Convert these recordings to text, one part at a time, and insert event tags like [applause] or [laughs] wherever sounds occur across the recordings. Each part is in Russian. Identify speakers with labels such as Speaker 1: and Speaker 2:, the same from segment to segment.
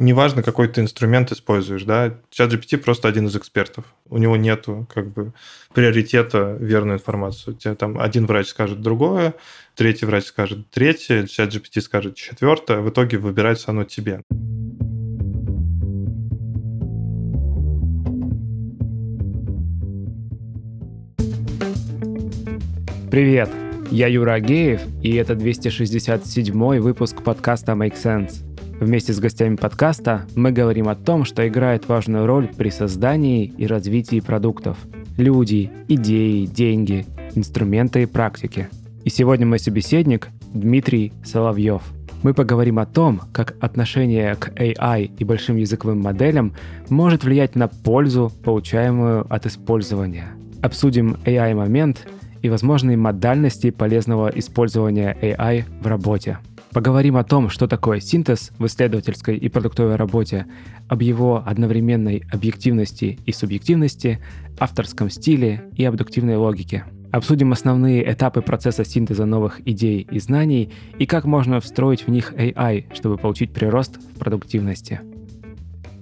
Speaker 1: неважно, какой ты инструмент используешь, да, ChatGPT просто один из экспертов. У него нету как бы приоритета верную информацию. Тебе там один врач скажет другое, третий врач скажет третье, ChatGPT скажет четвертое, в итоге выбирается оно тебе.
Speaker 2: Привет! Я Юра Агеев, и это 267 выпуск подкаста Make Sense. Вместе с гостями подкаста мы говорим о том, что играет важную роль при создании и развитии продуктов. Люди, идеи, деньги, инструменты и практики. И сегодня мой собеседник Дмитрий Соловьев. Мы поговорим о том, как отношение к AI и большим языковым моделям может влиять на пользу, получаемую от использования. Обсудим AI-момент – и возможные модальности полезного использования AI в работе. Поговорим о том, что такое синтез в исследовательской и продуктовой работе, об его одновременной объективности и субъективности, авторском стиле и абдуктивной логике. Обсудим основные этапы процесса синтеза новых идей и знаний и как можно встроить в них AI, чтобы получить прирост в продуктивности.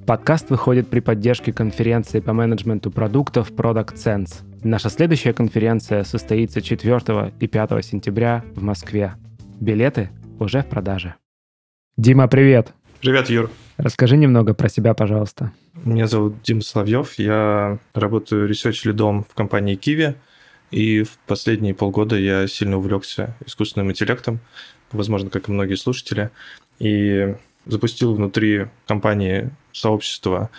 Speaker 2: Подкаст выходит при поддержке конференции по менеджменту продуктов Product Sense – Наша следующая конференция состоится 4 и 5 сентября в Москве. Билеты уже в продаже. Дима, привет!
Speaker 1: Привет, Юр.
Speaker 2: Расскажи немного про себя, пожалуйста.
Speaker 1: Меня зовут Дима Соловьев, я работаю research-lead ом в компании QIWI, и в последние полгода я сильно увлекся искусственным интеллектом, возможно, как и многие слушатели, и запустил внутри компании сообщество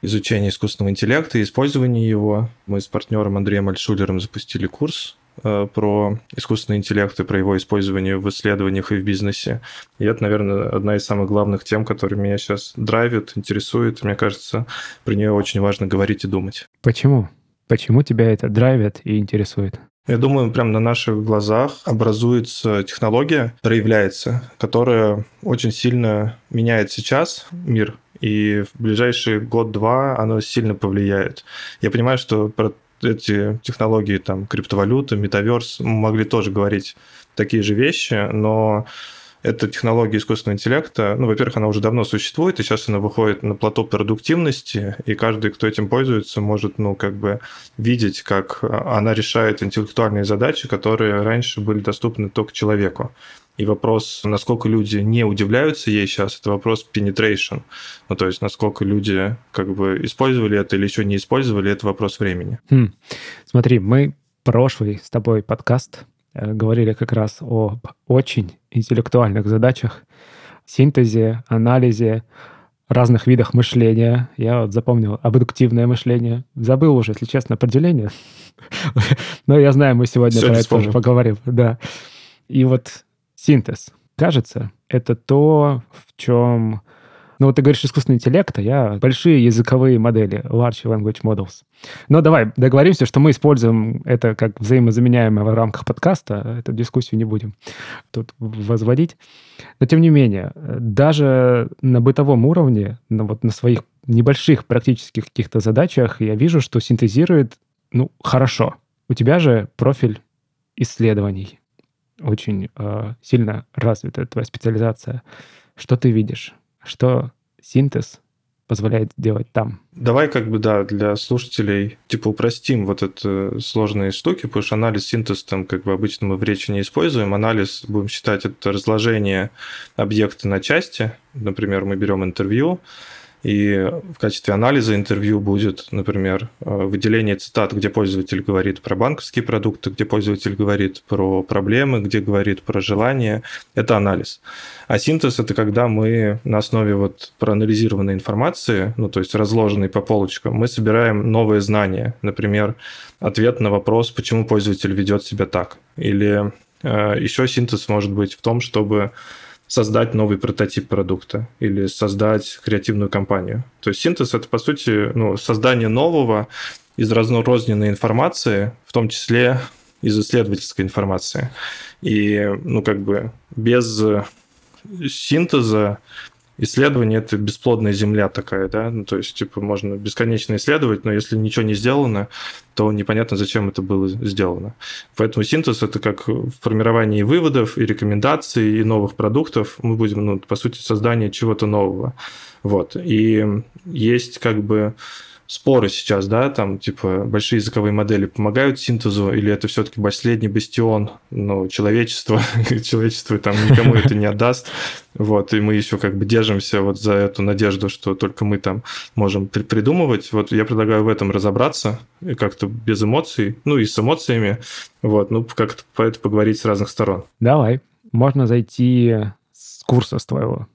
Speaker 1: изучения искусственного интеллекта и использования его. Мы с партнером Андреем Альшулером запустили курс про искусственный интеллект и про его использование в исследованиях и в бизнесе. И это, наверное, одна из самых главных тем, которые меня сейчас драйвит, интересует. Мне кажется, про нее очень важно говорить и думать.
Speaker 2: Почему? Почему тебя это драйвит и интересует?
Speaker 1: Я думаю, прямо на наших глазах образуется технология, проявляется, которая очень сильно меняет сейчас мир, и в ближайший год-два оно сильно повлияет. Я понимаю, что про эти технологии, там, криптовалюта, метаверс, могли тоже говорить такие же вещи, но эта технология искусственного интеллекта, ну, во-первых, она уже давно существует, и сейчас она выходит на плато продуктивности, и каждый, кто этим пользуется, может, ну, как бы видеть, как она решает интеллектуальные задачи, которые раньше были доступны только человеку. И вопрос, насколько люди не удивляются ей сейчас, это вопрос penetration. Ну, то есть, насколько люди как бы использовали это или еще не использовали, это вопрос времени.
Speaker 2: Хм. Смотри, мы прошлый с тобой подкаст Э, говорили как раз об очень интеллектуальных задачах, синтезе, анализе, разных видах мышления. Я вот запомнил абдуктивное мышление. Забыл уже, если честно, определение. [laughs] Но я знаю, мы сегодня про это тоже поговорим. Да. И вот синтез. Кажется, это то, в чем ну вот ты говоришь искусственный интеллект, а я большие языковые модели, large language models. Но давай договоримся, что мы используем это как взаимозаменяемое в рамках подкаста. Эту дискуссию не будем тут возводить. Но тем не менее, даже на бытовом уровне, на, вот на своих небольших практических каких-то задачах я вижу, что синтезирует, ну, хорошо. У тебя же профиль исследований. Очень э, сильно развита твоя специализация. Что ты видишь? Что синтез позволяет делать там.
Speaker 1: Давай как бы, да, для слушателей, типа, упростим вот это сложные штуки, потому что анализ, синтез там как бы обычно мы в речи не используем. Анализ, будем считать, это разложение объекта на части. Например, мы берем интервью, и в качестве анализа интервью будет, например, э, выделение цитат, где пользователь говорит про банковские продукты, где пользователь говорит про проблемы, где говорит про желания. Это анализ. А синтез – это когда мы на основе вот проанализированной информации, ну, то есть разложенной по полочкам, мы собираем новые знания. Например, ответ на вопрос, почему пользователь ведет себя так. Или э, еще синтез может быть в том, чтобы создать новый прототип продукта или создать креативную компанию. То есть синтез это, по сути, ну, создание нового из разнорозненной информации, в том числе из исследовательской информации. И, ну, как бы без синтеза исследование – это бесплодная земля такая, да, ну, то есть, типа, можно бесконечно исследовать, но если ничего не сделано, то непонятно, зачем это было сделано. Поэтому синтез – это как в формировании выводов и рекомендаций и новых продуктов. Мы будем, ну, по сути, создание чего-то нового. Вот. И есть как бы споры сейчас, да, там, типа, большие языковые модели помогают синтезу, или это все-таки последний бастион, ну, человечества, [laughs] человечество там никому это не отдаст, вот, и мы еще как бы держимся вот за эту надежду, что только мы там можем придумывать, вот, я предлагаю в этом разобраться, как-то без эмоций, ну, и с эмоциями, вот, ну, как-то по это поговорить с разных сторон.
Speaker 2: Давай, можно зайти с курса с твоего.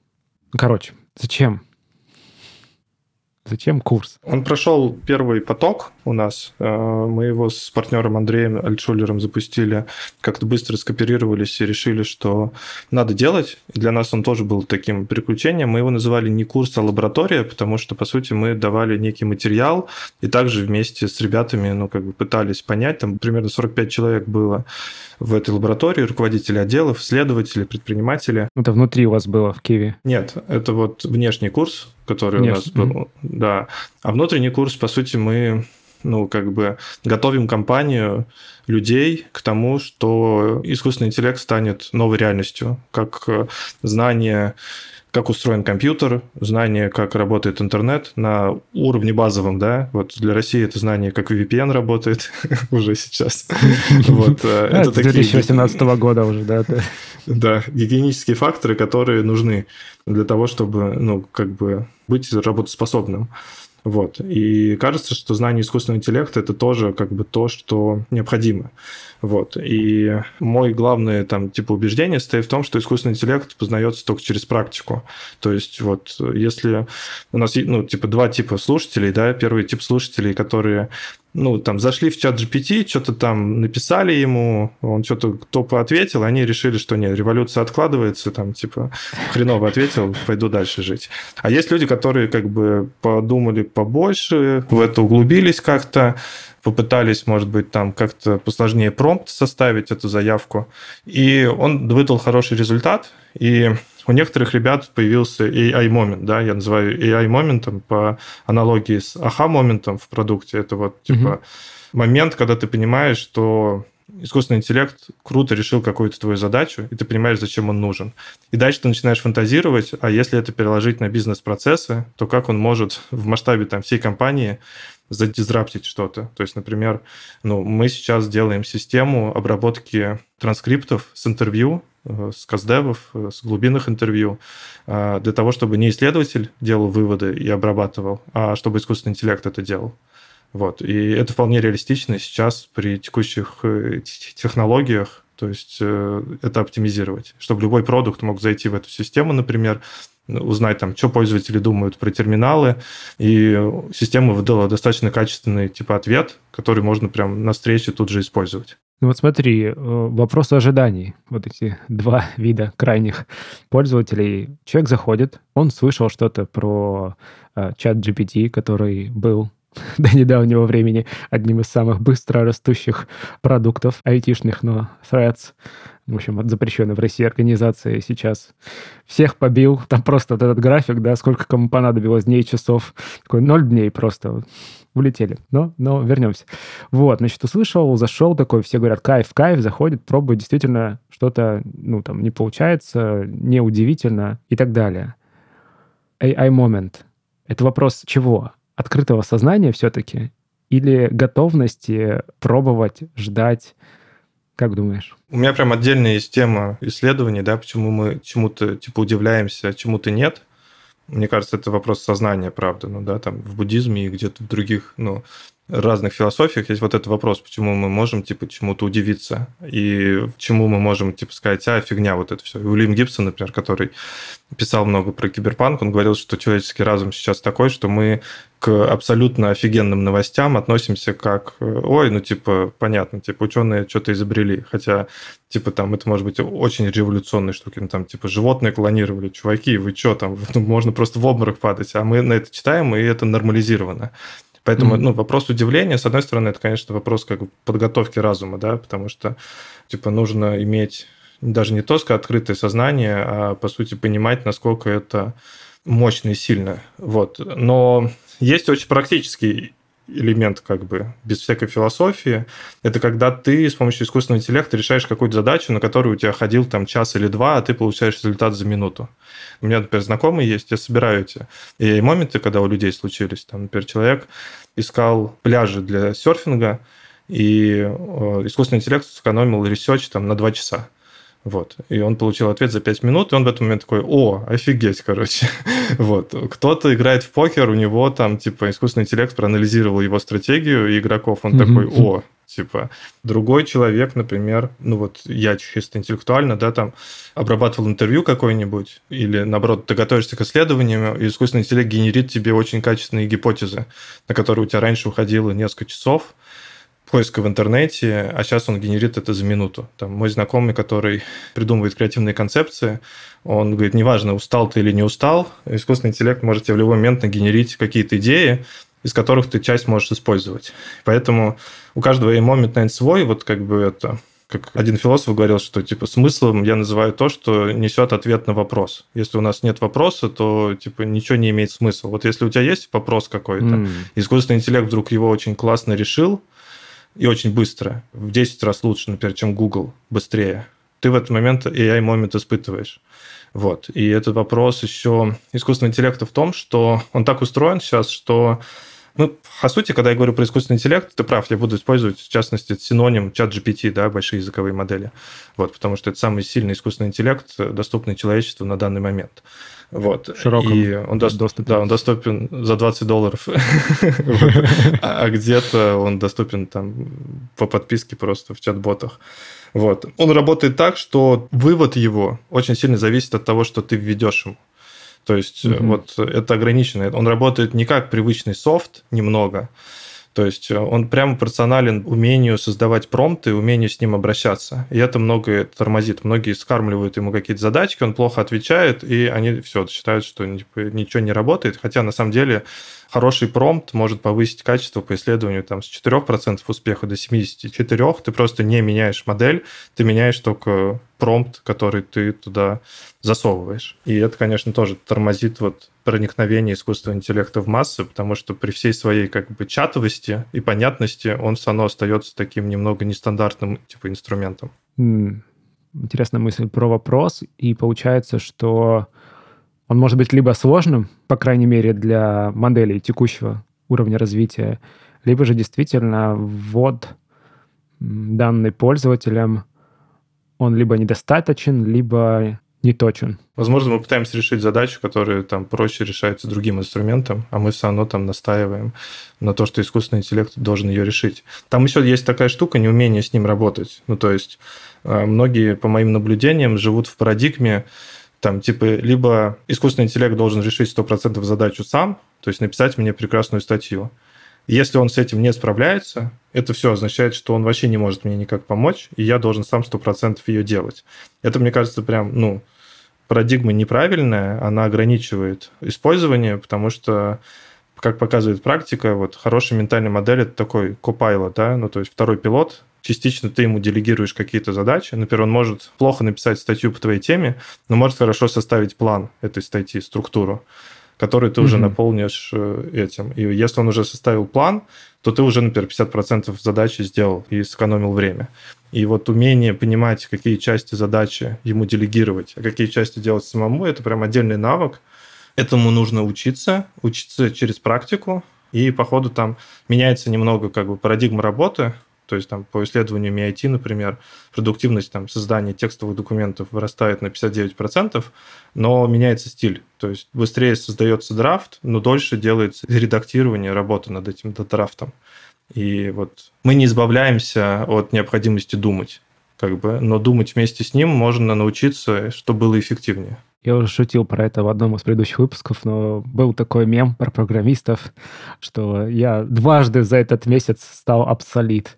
Speaker 2: Короче, зачем Зачем курс?
Speaker 1: Он прошел первый поток у нас. Э, мы его с партнером Андреем Альтшулером запустили, как-то быстро скооперировались и решили, что надо делать. Для нас он тоже был таким приключением. Мы его называли не курс, а лаборатория, потому что, по сути, мы давали некий материал и также вместе с ребятами, ну, как бы пытались понять, там примерно 45 человек было в этой лаборатории, руководители отделов, исследователи, предприниматели.
Speaker 2: Это внутри у вас было в Киеве?
Speaker 1: Нет, это вот внешний курс, который Внешний. у нас был. Да. А внутренний курс, по сути, мы ну, как бы готовим компанию людей к тому, что искусственный интеллект станет новой реальностью, как знание как устроен компьютер, знание, как работает интернет на уровне базовом, да, вот для России это знание, как VPN работает [laughs] уже сейчас. [laughs]
Speaker 2: Вот, э, это 2018 года уже, да.
Speaker 1: Да, гигиенические факторы, которые нужны для того, чтобы, ну, как бы быть работоспособным. Вот. И кажется, что знание искусственного интеллекта это тоже как бы то, что необходимо. Вот. И мой главное там типа убеждение стоит в том, что искусственный интеллект познается только через практику. То есть вот если у нас ну типа два типа слушателей, да, первый тип слушателей, которые ну, там, зашли в чат GPT, что-то там написали ему, он что-то топо ответил, они решили, что нет, революция откладывается, там, типа, хреново ответил, пойду дальше жить. А есть люди, которые как бы подумали побольше, в это углубились как-то, попытались, может быть, там как-то посложнее промпт составить эту заявку, и он выдал хороший результат, и у некоторых ребят появился AI-момент, да, я называю AI-моментом по аналогии с аха-моментом в продукте. Это вот, типа, mm-hmm. момент, когда ты понимаешь, что искусственный интеллект круто решил какую-то твою задачу, и ты понимаешь, зачем он нужен. И дальше ты начинаешь фантазировать, а если это переложить на бизнес-процессы, то как он может в масштабе там, всей компании задизраптить что-то. То есть, например, ну, мы сейчас делаем систему обработки транскриптов с интервью, э, с каздевов, э, с глубинных интервью, э, для того, чтобы не исследователь делал выводы и обрабатывал, а чтобы искусственный интеллект это делал. Вот. И это вполне реалистично сейчас при текущих технологиях, то есть это оптимизировать, чтобы любой продукт мог зайти в эту систему, например, узнать, там, что пользователи думают про терминалы, и система выдала достаточно качественный типа ответ, который можно прям на встрече тут же использовать.
Speaker 2: Ну вот смотри, э, вопрос ожиданий. Вот эти два [laughs] вида крайних пользователей. Человек заходит, он слышал что-то про э, чат GPT, который был [laughs] до недавнего времени одним из самых быстро растущих продуктов айтишных, но Threads в общем, от запрещенной в России организации сейчас всех побил. Там просто вот этот график, да, сколько кому понадобилось дней, часов. Такой ноль дней просто улетели. Но, но вернемся. Вот, значит, услышал, зашел такой, все говорят, кайф, кайф, заходит, пробует, действительно что-то, ну, там, не получается, неудивительно и так далее. AI moment. Это вопрос чего? Открытого сознания все-таки? Или готовности пробовать, ждать, как думаешь?
Speaker 1: У меня прям отдельная есть тема исследований, да, почему мы чему-то типа удивляемся, а чему-то нет. Мне кажется, это вопрос сознания, правда, ну да, там в буддизме и где-то в других, ну, разных философиях есть вот этот вопрос, почему мы можем, типа, чему-то удивиться, и чему мы можем, типа, сказать, а, фигня, вот это все. Уильям Гибсон, например, который писал много про киберпанк, он говорил, что человеческий разум сейчас такой, что мы к абсолютно офигенным новостям относимся как, ой, ну, типа, понятно, типа, ученые что-то изобрели, хотя, типа, там, это может быть очень революционные штуки, ну, там, типа, животные клонировали, чуваки, вы что там, [laughs] ну, можно просто в обморок падать, а мы на это читаем, и это нормализировано. Поэтому, mm-hmm. ну, вопрос удивления, с одной стороны, это, конечно, вопрос как бы подготовки разума, да, потому что, типа, нужно иметь даже не то, что открытое сознание, а, по сути, понимать, насколько это мощно и сильно. Вот. Но есть очень практический элемент как бы без всякой философии. Это когда ты с помощью искусственного интеллекта решаешь какую-то задачу, на которую у тебя ходил там час или два, а ты получаешь результат за минуту. У меня, например, знакомые есть, я собираю эти и моменты, когда у людей случились. Там, например, человек искал пляжи для серфинга, и э, искусственный интеллект сэкономил research там на два часа. Вот. И он получил ответ за 5 минут, и он в этот момент такой, о, офигеть, короче. [laughs] вот. Кто-то играет в покер, у него там, типа, искусственный интеллект проанализировал его стратегию игроков, он такой, о, типа, другой человек, например, ну вот я чисто интеллектуально, да, там, обрабатывал интервью какое-нибудь, или, наоборот, ты готовишься к исследованиям, и искусственный интеллект генерит тебе очень качественные гипотезы, на которые у тебя раньше уходило несколько часов, поиска в интернете, а сейчас он генерит это за минуту. Там мой знакомый, который [laughs] придумывает креативные концепции, он говорит, неважно, устал ты или не устал, искусственный интеллект может тебе в любой момент нагенерить какие-то идеи, из которых ты часть можешь использовать. Поэтому у каждого момент, наверное, свой, вот как бы это как один философ говорил, что типа смыслом я называю то, что несет ответ на вопрос. Если у нас нет вопроса, то типа ничего не имеет смысла. Вот если у тебя есть вопрос какой-то, mm. искусственный интеллект вдруг его очень классно решил, и очень быстро, в 10 раз лучше, например, чем Google, быстрее, ты в этот момент AI-момент испытываешь. Вот. И этот вопрос еще искусственного интеллекта в том, что он так устроен сейчас, что ну, по сути, когда я говорю про искусственный интеллект, ты прав, я буду использовать, в частности, синоним чат GPT, да, большие языковые модели. Вот, потому что это самый сильный искусственный интеллект, доступный человечеству на данный момент. Вот.
Speaker 2: Широком
Speaker 1: и он доступен. Да, он доступен за 20 долларов. А, а где-то он доступен там по подписке просто в чат-ботах. Вот. Он работает так, что вывод его очень сильно зависит от того, что ты введешь ему. То есть угу. вот это ограничено. Он работает не как привычный софт немного, то есть э, он прямо пропорционален умению создавать промпты, умению с ним обращаться. И это многое тормозит. Многие скармливают ему какие-то задачки, он плохо отвечает, и они все считают, что типа, ничего не работает. Хотя на самом деле хороший промпт может повысить качество по исследованию там, с 4% успеха до 74%. Ты просто не меняешь модель, ты меняешь только промпт, который ты туда засовываешь. И это, конечно, тоже тормозит вот проникновение искусственного интеллекта в массы, потому что при всей своей как бы чатовости и понятности он все равно остается таким немного нестандартным типа инструментом.
Speaker 2: Интересная мысль про вопрос. И получается, что он может быть либо сложным, по крайней мере, для моделей текущего уровня развития, либо же действительно ввод данный пользователям, он либо недостаточен, либо не точен.
Speaker 1: Возможно, мы пытаемся решить задачу, которая там проще решается другим инструментом, а мы все равно там настаиваем на то, что искусственный интеллект должен ее решить. Там еще есть такая штука, неумение с ним работать. Ну, то есть э, многие, по моим наблюдениям, живут в парадигме, там, типа, либо искусственный интеллект должен решить 100% задачу сам, то есть написать мне прекрасную статью. Если он с этим не справляется, это все означает, что он вообще не может мне никак помочь, и я должен сам 100% ее делать. Это, мне кажется, прям, ну, парадигма неправильная, она ограничивает использование, потому что как показывает практика, вот хорошая ментальная модель это такой копайлот, да, ну то есть второй пилот, частично ты ему делегируешь какие-то задачи. Например, он может плохо написать статью по твоей теме, но может хорошо составить план этой статьи, структуру, которую ты mm-hmm. уже наполнишь э, этим. И если он уже составил план, то ты уже, например, 50% задачи сделал и сэкономил время. И вот умение понимать, какие части задачи ему делегировать, а какие части делать самому, это прям отдельный навык. Этому нужно учиться, учиться через практику, и по ходу там меняется немного как бы парадигма работы, то есть там по исследованию MIT, например, продуктивность там, создания текстовых документов вырастает на 59%, но меняется стиль. То есть быстрее создается драфт, но дольше делается редактирование, работа над этим драфтом. И вот мы не избавляемся от необходимости думать, как бы, но думать вместе с ним можно научиться, чтобы было эффективнее.
Speaker 2: Я уже шутил про это в одном из предыдущих выпусков, но был такой мем про программистов, что я дважды за этот месяц стал обсолит,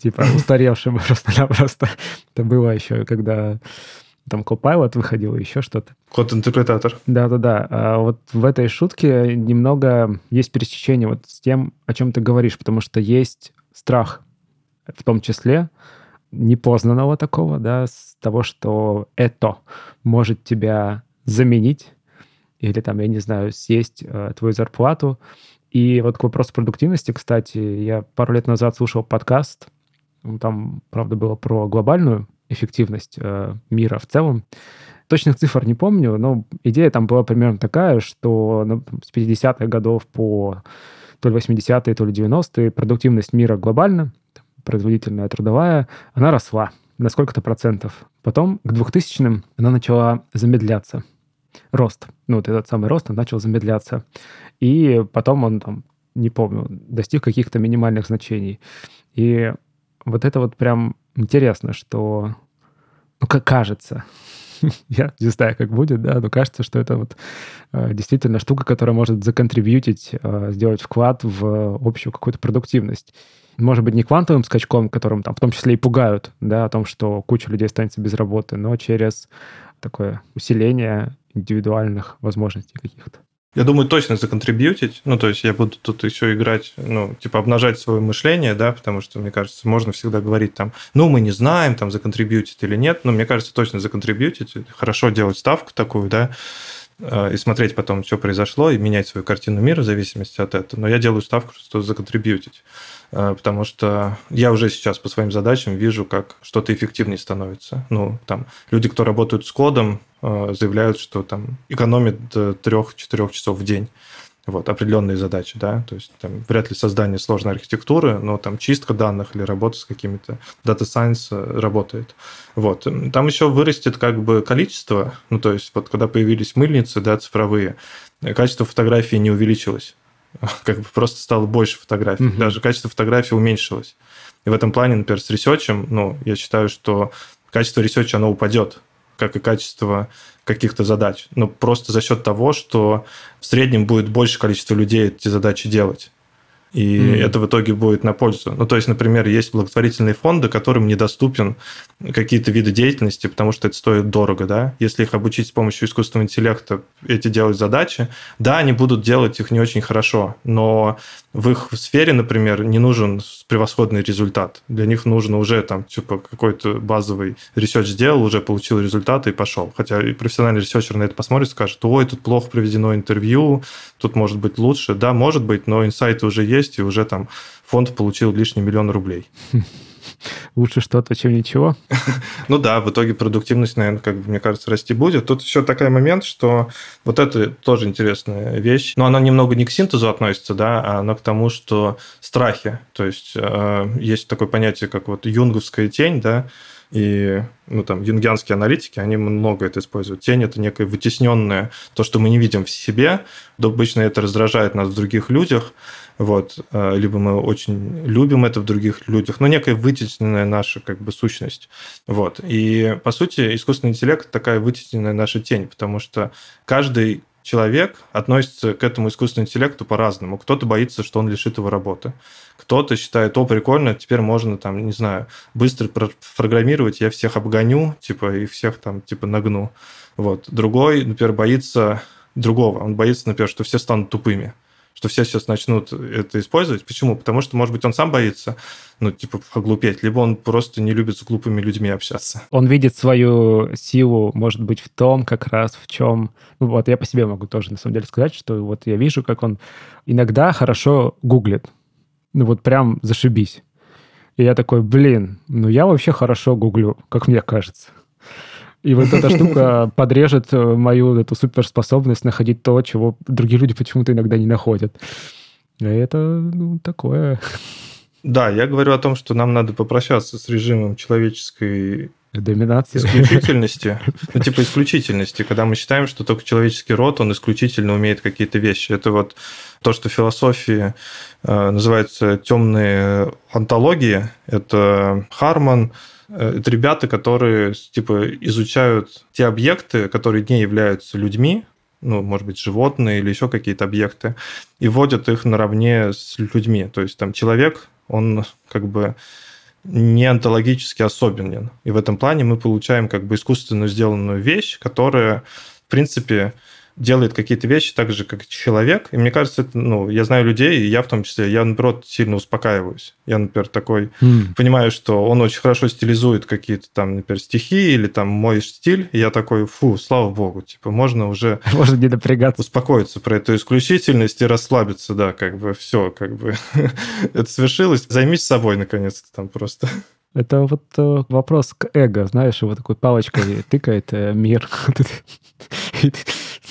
Speaker 2: типа [laughs] устаревшим просто-напросто. Это было еще, когда там Copilot выходил, еще что-то.
Speaker 1: Код-интерпретатор.
Speaker 2: Да-да-да. А вот в этой шутке немного есть пересечение вот с тем, о чем ты говоришь, потому что есть страх в том числе непознанного такого, да, с того, что это может тебя заменить, или там, я не знаю, съесть э, твою зарплату. И вот к вопросу продуктивности, кстати, я пару лет назад слушал подкаст, там, правда, было про глобальную эффективность э, мира в целом. Точных цифр не помню, но идея там была примерно такая, что ну, с 50-х годов по то ли 80-е, то ли 90-е продуктивность мира глобально, производительная трудовая, она росла на сколько-то процентов. Потом к 2000-м она начала замедляться. Рост. Ну, вот этот самый рост, он начал замедляться. И потом он там, не помню, достиг каких-то минимальных значений. И вот это вот прям интересно, что, ну, как кажется, [laughs] я не знаю, как будет, да, но кажется, что это вот э, действительно штука, которая может законтрибьютить, э, сделать вклад в общую какую-то продуктивность. Может быть, не квантовым скачком, которым там в том числе и пугают, да, о том, что куча людей останется без работы, но через такое усиление индивидуальных возможностей каких-то.
Speaker 1: Я думаю, точно законтрибьютить. Ну, то есть я буду тут еще играть, ну, типа обнажать свое мышление, да, потому что, мне кажется, можно всегда говорить там, ну, мы не знаем, там, законтрибьютить или нет, но мне кажется, точно законтрибьютить. Хорошо делать ставку такую, да, э, и смотреть потом, что произошло, и менять свою картину мира в зависимости от этого. Но я делаю ставку, что законтрибьютить. Э, потому что я уже сейчас по своим задачам вижу, как что-то эффективнее становится. Ну, там, люди, кто работают с кодом, э, заявляют, что там экономит до 3-4 часов в день. Вот, определенные задачи, да, то есть там вряд ли создание сложной архитектуры, но там чистка данных или работа с какими-то Data Science э, работает. Вот, там еще вырастет как бы количество, ну, то есть вот когда появились мыльницы, да, цифровые, качество фотографии не увеличилось [laughs] как бы просто стало больше фотографий. Mm-hmm. Даже качество фотографий уменьшилось. И в этом плане, например, с research ем, ну, я считаю, что качество research а, оно упадет, как и качество каких-то задач. Но просто за счет того, что в среднем будет больше количество людей эти задачи делать. И мм. это в итоге будет на пользу. Ну, то есть, например, есть благотворительные фонды, которым недоступен какие-то виды деятельности, потому что это стоит дорого, да. Если их обучить с помощью искусственного интеллекта эти делать задачи, да, они будут делать их не очень хорошо, но в их сфере, например, не нужен превосходный результат. Для них нужно уже там, типа, какой-то базовый research сделал, уже получил результаты и пошел. Хотя и профессиональный researcher на это посмотрит, скажет, ой, тут плохо проведено интервью, тут может быть лучше. Да, может быть, но инсайты уже есть, есть, и уже там фонд получил лишний миллион рублей. [laughs]
Speaker 2: Лучше что-то, чем ничего. [laughs]
Speaker 1: ну да, в итоге продуктивность, наверное, как бы, мне кажется, расти будет. Тут еще такой момент, что вот это тоже интересная вещь. Но она немного не к синтезу относится, да, а она к тому, что страхи. То есть э, есть такое понятие, как вот юнговская тень, да, и ну, там, юнгианские аналитики, они много это используют. Тень – это некое вытесненное, то, что мы не видим в себе. Обычно это раздражает нас в других людях. Вот. А, либо мы очень любим это в других людях, но некая вытесненная наша как бы сущность. Вот. И, по сути, искусственный интеллект – такая вытесненная наша тень, потому что каждый человек относится к этому искусственному интеллекту по-разному. Кто-то боится, что он лишит его работы. Кто-то считает, о, прикольно, теперь можно там, не знаю, быстро программировать, я всех обгоню, типа, и всех там, типа, нагну. Вот. Другой, например, боится другого. Он боится, например, что все станут тупыми что все сейчас начнут это использовать. Почему? Потому что, может быть, он сам боится, ну, типа, оглупеть, либо он просто не любит с глупыми людьми общаться.
Speaker 2: Он видит свою силу, может быть, в том как раз, в чем... Ну, вот я по себе могу тоже, на самом деле, сказать, что вот я вижу, как он иногда хорошо гуглит. Ну, вот прям зашибись. И я такой, блин, ну я вообще хорошо гуглю, как мне кажется. И вот эта штука подрежет э, мою эту суперспособность находить то, чего другие люди почему-то иногда не находят. И это ну, такое.
Speaker 1: Да, я говорю о том, что нам надо попрощаться с режимом человеческой
Speaker 2: Доминации.
Speaker 1: Исключительности. Ну, типа исключительности, когда мы считаем, что только человеческий род, он исключительно умеет какие-то вещи. Это вот то, что в философии э, называется темные антологии. Это Харман, это ребята, которые типа изучают те объекты, которые не являются людьми, ну, может быть, животные или еще какие-то объекты, и вводят их наравне с людьми. То есть там человек, он как бы не онтологически особенен. И в этом плане мы получаем как бы искусственно сделанную вещь, которая, в принципе, делает какие-то вещи так же, как человек. И мне кажется, это, ну, я знаю людей, и я в том числе, я, наоборот, сильно успокаиваюсь. Я, например, такой mm. понимаю, что он очень хорошо стилизует какие-то там, например, стихи или там мой стиль, и я такой, фу, слава богу, типа, можно уже... [laughs]
Speaker 2: Можно не напрягаться.
Speaker 1: Успокоиться про эту исключительность и расслабиться, да, как бы все, как бы [laughs] это свершилось. Займись собой, наконец-то, там просто.
Speaker 2: Это вот э, вопрос к эго, знаешь, его такой палочкой тыкает э, мир. [laughs]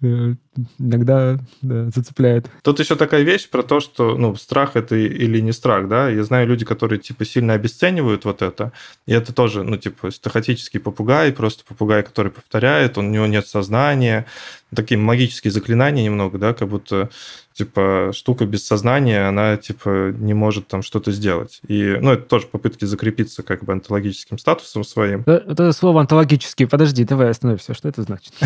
Speaker 2: иногда да, зацепляет.
Speaker 1: Тут еще такая вещь про то, что ну, страх это или не страх, да. Я знаю люди, которые типа сильно обесценивают вот это, и это тоже, ну, типа, стахатический попугай, просто попугай, который повторяет, он, у него нет сознания, такие магические заклинания немного, да, как будто типа штука без сознания, она типа не может там что-то сделать. И, ну, это тоже попытки закрепиться как бы онтологическим статусом своим.
Speaker 2: Это, это слово онтологический. Подожди, давай остановимся. Что это значит? [laughs]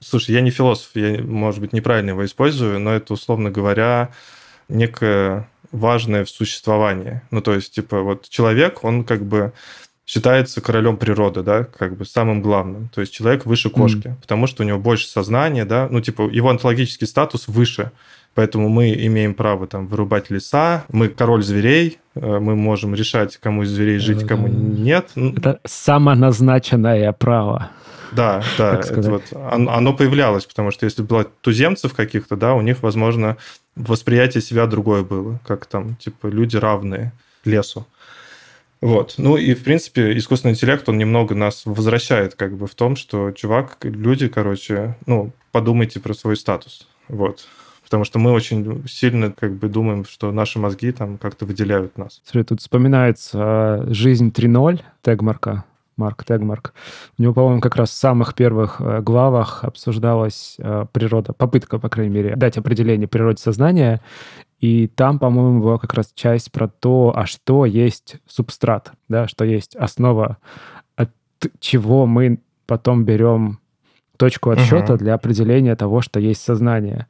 Speaker 1: Слушай, я не философ, я, может быть, неправильно его использую, но это, условно говоря, некое важное в существовании. Ну, то есть, типа, вот человек, он как бы считается королем природы, да, как бы самым главным. То есть человек выше кошки, mm. потому что у него больше сознания, да, ну, типа, его онтологический статус выше. Поэтому мы имеем право там вырубать леса, мы король зверей, э, мы можем решать, кому из зверей жить, кому нет.
Speaker 2: Это самоназначенное право.
Speaker 1: Да, да, это вот, оно появлялось, потому что если было туземцев каких-то, да, у них, возможно, восприятие себя другое было, как там, типа, люди равные лесу. Вот. Ну и, в принципе, искусственный интеллект, он немного нас возвращает как бы в том, что, чувак, люди, короче, ну, подумайте про свой статус. Вот. Потому что мы очень сильно как бы думаем, что наши мозги там как-то выделяют нас.
Speaker 2: Смотри, тут вспоминается «Жизнь 3.0» Тегмарка. Марк Тегмарк. У него, по-моему, как раз в самых первых э, главах обсуждалась э, природа, попытка, по крайней мере, дать определение природе сознания. И там, по-моему, была как раз часть про то, а что есть субстрат, да, что есть основа, от чего мы потом берем точку отсчета uh-huh. для определения того, что есть сознание.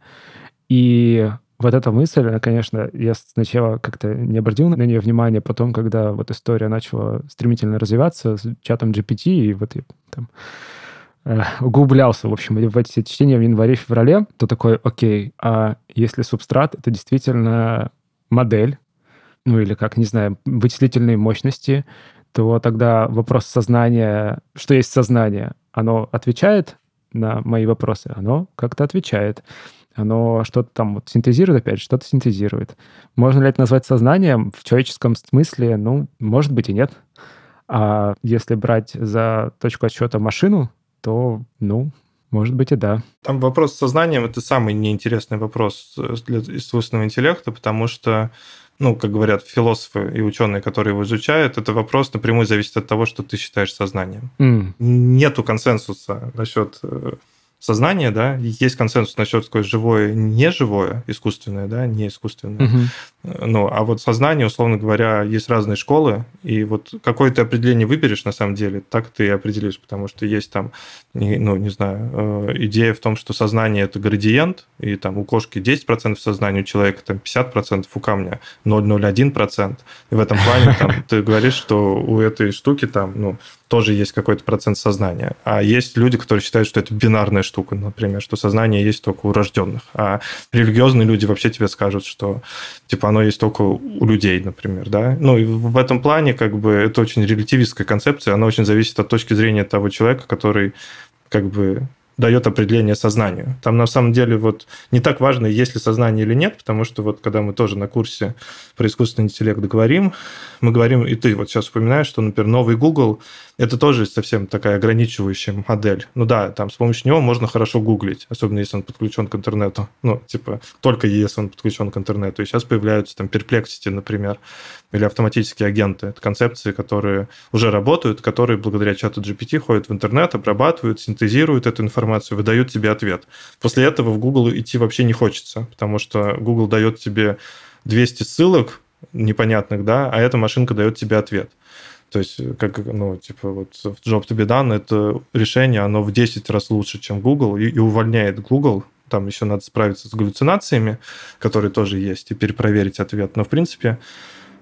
Speaker 2: И вот эта мысль, конечно, я сначала как-то не обратил на нее внимание, потом, когда вот история начала стремительно развиваться с чатом GPT, и вот я там э, углублялся, в общем, в эти чтения в январе-феврале, то такой, окей, а если субстрат — это действительно модель, ну или как, не знаю, вычислительные мощности, то тогда вопрос сознания, что есть сознание, оно отвечает на мои вопросы? Оно как-то отвечает оно что-то там вот синтезирует опять, что-то синтезирует. Можно ли это назвать сознанием в человеческом смысле? Ну, может быть и нет. А если брать за точку отсчета машину, то, ну, может быть и да.
Speaker 1: Там вопрос с сознанием – это самый неинтересный вопрос для искусственного интеллекта, потому что ну, как говорят философы и ученые, которые его изучают, это вопрос напрямую зависит от того, что ты считаешь сознанием. Mm. Нету консенсуса насчет э, сознание, да, есть консенсус насчет такое живое, неживое, искусственное, да, не искусственное. Угу. Ну, а вот сознание, условно говоря, есть разные школы, и вот какое ты определение выберешь на самом деле, так ты и определишь, потому что есть там, ну, не знаю, э, идея в том, что сознание – это градиент, и там у кошки 10% сознания, у человека там 50%, у камня 0,01%. И в этом плане там, ты говоришь, что у этой штуки там, ну, тоже есть какой-то процент сознания. А есть люди, которые считают, что это бинарная штука, например, что сознание есть только у рожденных. А религиозные люди вообще тебе скажут, что типа оно есть только у людей, например, да. Ну и в этом плане как бы это очень релятивистская концепция, она очень зависит от точки зрения того человека, который как бы дает определение сознанию. Там на самом деле вот не так важно, есть ли сознание или нет, потому что вот когда мы тоже на курсе про искусственный интеллект говорим, мы говорим, и ты вот сейчас вспоминаешь, что, например, новый Google это тоже совсем такая ограничивающая модель. Ну да, там с помощью него можно хорошо гуглить, особенно если он подключен к интернету. Ну, типа, только если он подключен к интернету. И сейчас появляются там Perplexity, например, или автоматические агенты. Это концепции, которые уже работают, которые благодаря чату GPT ходят в интернет, обрабатывают, синтезируют эту информацию, выдают тебе ответ. После этого в Google идти вообще не хочется, потому что Google дает тебе 200 ссылок непонятных, да, а эта машинка дает тебе ответ. То есть, как, ну, типа, вот Job to be done, это решение, оно в 10 раз лучше, чем Google, и, и увольняет Google. Там еще надо справиться с галлюцинациями, которые тоже есть, и перепроверить ответ. Но, в принципе,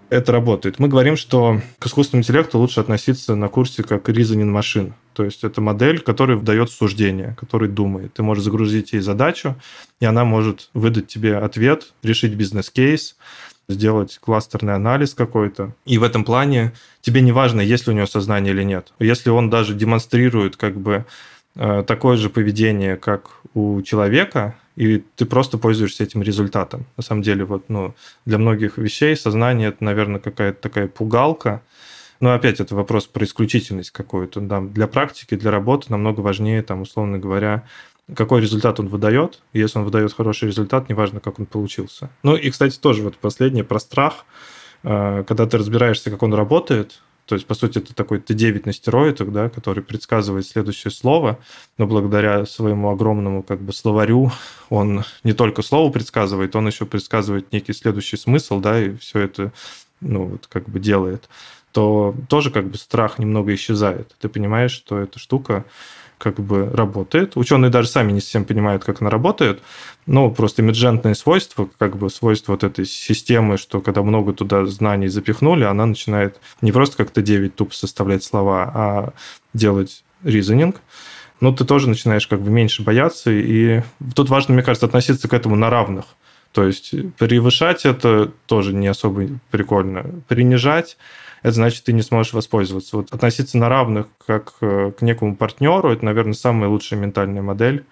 Speaker 1: это работает. Мы говорим, что к искусственному интеллекту лучше относиться на курсе как reasoning машин. То есть это модель, которая выдает суждение, который думает. Ты можешь загрузить ей задачу, и она может выдать тебе ответ, решить бизнес-кейс, сделать кластерный анализ какой-то. И в этом плане тебе не важно, есть ли у него сознание или нет. Если он даже демонстрирует как бы э, такое же поведение, как у человека, и ты просто пользуешься этим результатом. На самом деле, вот, ну, для многих вещей сознание – это, наверное, какая-то такая пугалка, но опять это вопрос про исключительность какую-то. Да. Для практики, для работы намного важнее, там, условно говоря, какой результат он выдает. Если он выдает хороший результат, неважно, как он получился. Ну и, кстати, тоже вот последнее про страх. Э, когда ты разбираешься, как он работает, то есть, по сути, это такой Т9 на стероидах, да, который предсказывает следующее слово, но благодаря своему огромному как бы словарю он не только слово предсказывает, он еще предсказывает некий следующий смысл, да, и все это, ну, вот как бы делает, то тоже как бы страх немного исчезает. Ты понимаешь, что эта штука как бы работает. Ученые даже сами не совсем понимают, как она работает. Ну, просто эмерджентные свойства, как бы свойства вот этой системы, что когда много туда знаний запихнули, она начинает не просто как-то 9 тупо составлять слова, а делать reasoning. Но ты тоже начинаешь как бы меньше бояться. И тут важно, мне кажется, относиться к этому на равных. То есть превышать это тоже не особо прикольно. Принижать это значит, ты не сможешь воспользоваться. Вот относиться на равных как э, к некому партнеру, это, наверное, самая лучшая ментальная модель.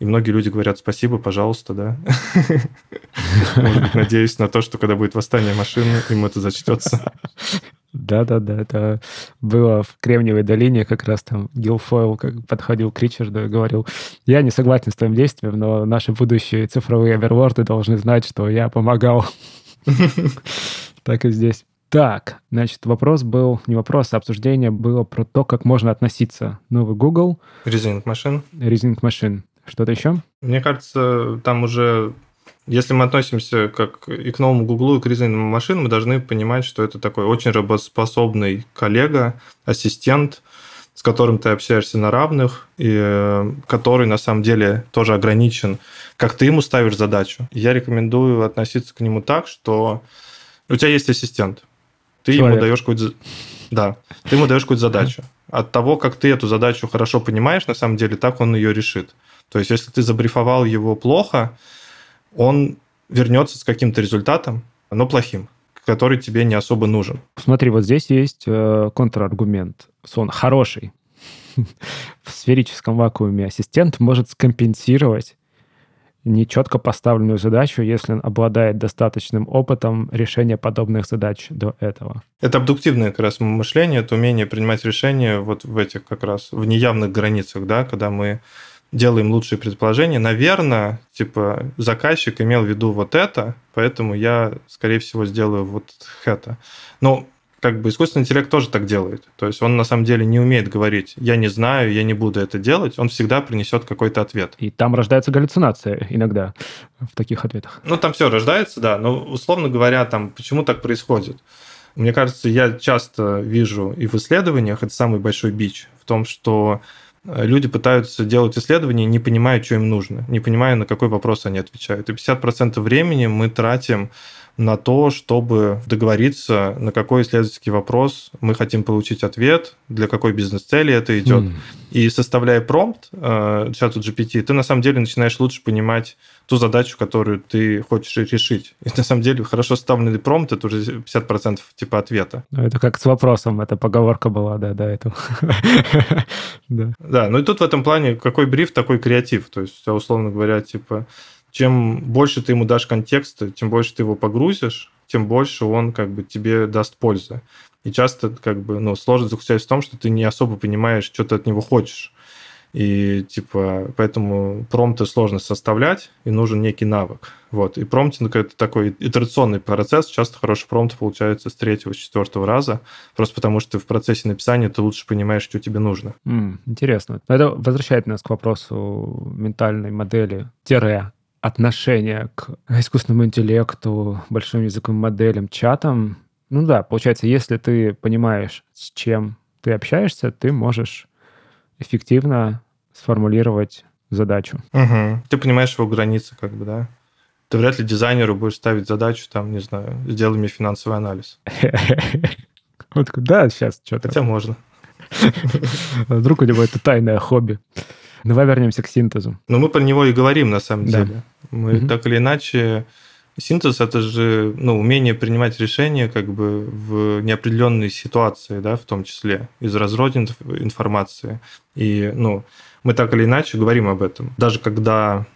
Speaker 1: И многие люди говорят спасибо, пожалуйста, да. [laughs] Может быть, надеюсь на то, что когда будет восстание машины, им это зачтется.
Speaker 2: Да-да-да, это было в Кремниевой долине, как раз там Гилфойл как подходил к Ричарду и говорил, я не согласен с твоим действием, но наши будущие цифровые оверворды должны знать, что я помогал. [laughs] Так и здесь. Так, значит, вопрос был, не вопрос, а обсуждение было про то, как можно относиться. Новый Google.
Speaker 1: Reasoning машин.
Speaker 2: Reasoning машин. Что-то еще?
Speaker 1: Мне кажется, там уже, если мы относимся как и к новому Гуглу, и к Reasoning машин, мы должны понимать, что это такой очень работоспособный коллега, ассистент, с которым ты общаешься на равных, и э, который на самом деле тоже ограничен, как ты ему ставишь задачу. Я рекомендую относиться к нему так, что у тебя есть ассистент, ты Человек. ему даешь какую-то... Да, ты ему даешь какую-то задачу. От того, как ты эту задачу хорошо понимаешь, на самом деле, так он ее решит. То есть, если ты забрифовал его плохо, он вернется с каким-то результатом, но плохим, который тебе не особо нужен.
Speaker 2: Смотри, вот здесь есть э, контраргумент. Он хороший. [laughs] В сферическом вакууме ассистент может скомпенсировать нечетко поставленную задачу, если он обладает достаточным опытом решения подобных задач до этого.
Speaker 1: Это абдуктивное как раз мышление, это умение принимать решения вот в этих как раз, в неявных границах, да, когда мы делаем лучшие предположения. Наверное, типа, заказчик имел в виду вот это, поэтому я, скорее всего, сделаю вот это. Но как бы искусственный интеллект тоже так делает. То есть он на самом деле не умеет говорить, я не знаю, я не буду это делать, он всегда принесет какой-то ответ.
Speaker 2: И там рождается галлюцинация иногда в таких ответах.
Speaker 1: Ну, там все рождается, да, но условно говоря, там, почему так происходит? Мне кажется, я часто вижу и в исследованиях, это самый большой бич, в том, что э, люди пытаются делать исследования, не понимая, что им нужно, не понимая, на какой вопрос они отвечают. И 50% времени мы тратим на то, чтобы договориться, на какой исследовательский вопрос мы хотим получить ответ, для какой бизнес-цели это идет. Mm. И составляя промпт э, чату GPT, ты на самом деле начинаешь лучше понимать ту задачу, которую ты хочешь решить. И на самом деле хорошо составленный промпт – это уже 50% типа ответа.
Speaker 2: Ну, это как с вопросом, это поговорка была, да, до этого. [laughs]
Speaker 1: да. да, ну и тут в этом плане какой бриф, такой креатив. То есть, условно говоря, типа чем больше ты ему дашь контекста, тем больше ты его погрузишь, тем больше он как бы тебе даст пользы. И часто как бы, ну, сложность заключается в том, что ты не особо понимаешь, что ты от него хочешь. И типа, поэтому промпты сложно составлять, и нужен некий навык. Вот. И промптинг – это такой итерационный процесс. Часто хороший промпт получается с третьего, с четвертого раза, просто потому что в процессе написания ты лучше понимаешь, что тебе нужно.
Speaker 2: Mm, интересно. Это возвращает нас к вопросу ментальной модели, тире отношение к искусственному интеллекту, большим языковым моделям, чатам. Ну да, получается, если ты понимаешь, с чем ты общаешься, ты можешь эффективно сформулировать задачу.
Speaker 1: Угу. Ты понимаешь его границы, как бы, да? ты вряд ли дизайнеру будешь ставить задачу, там, не знаю, сделай мне финансовый анализ. [laughs]
Speaker 2: Вот да, сейчас что-то.
Speaker 1: Хотя можно. [laughs]
Speaker 2: Вдруг у него это тайное хобби. Давай вернемся к синтезу.
Speaker 1: Ну, мы про него и говорим, на самом деле. Мы угу. так или иначе... Синтез – это же ну, умение принимать решения как бы в неопределенной ситуации, да, в том числе, из разрозненной информации. И ну, мы так или иначе говорим об этом. Даже когда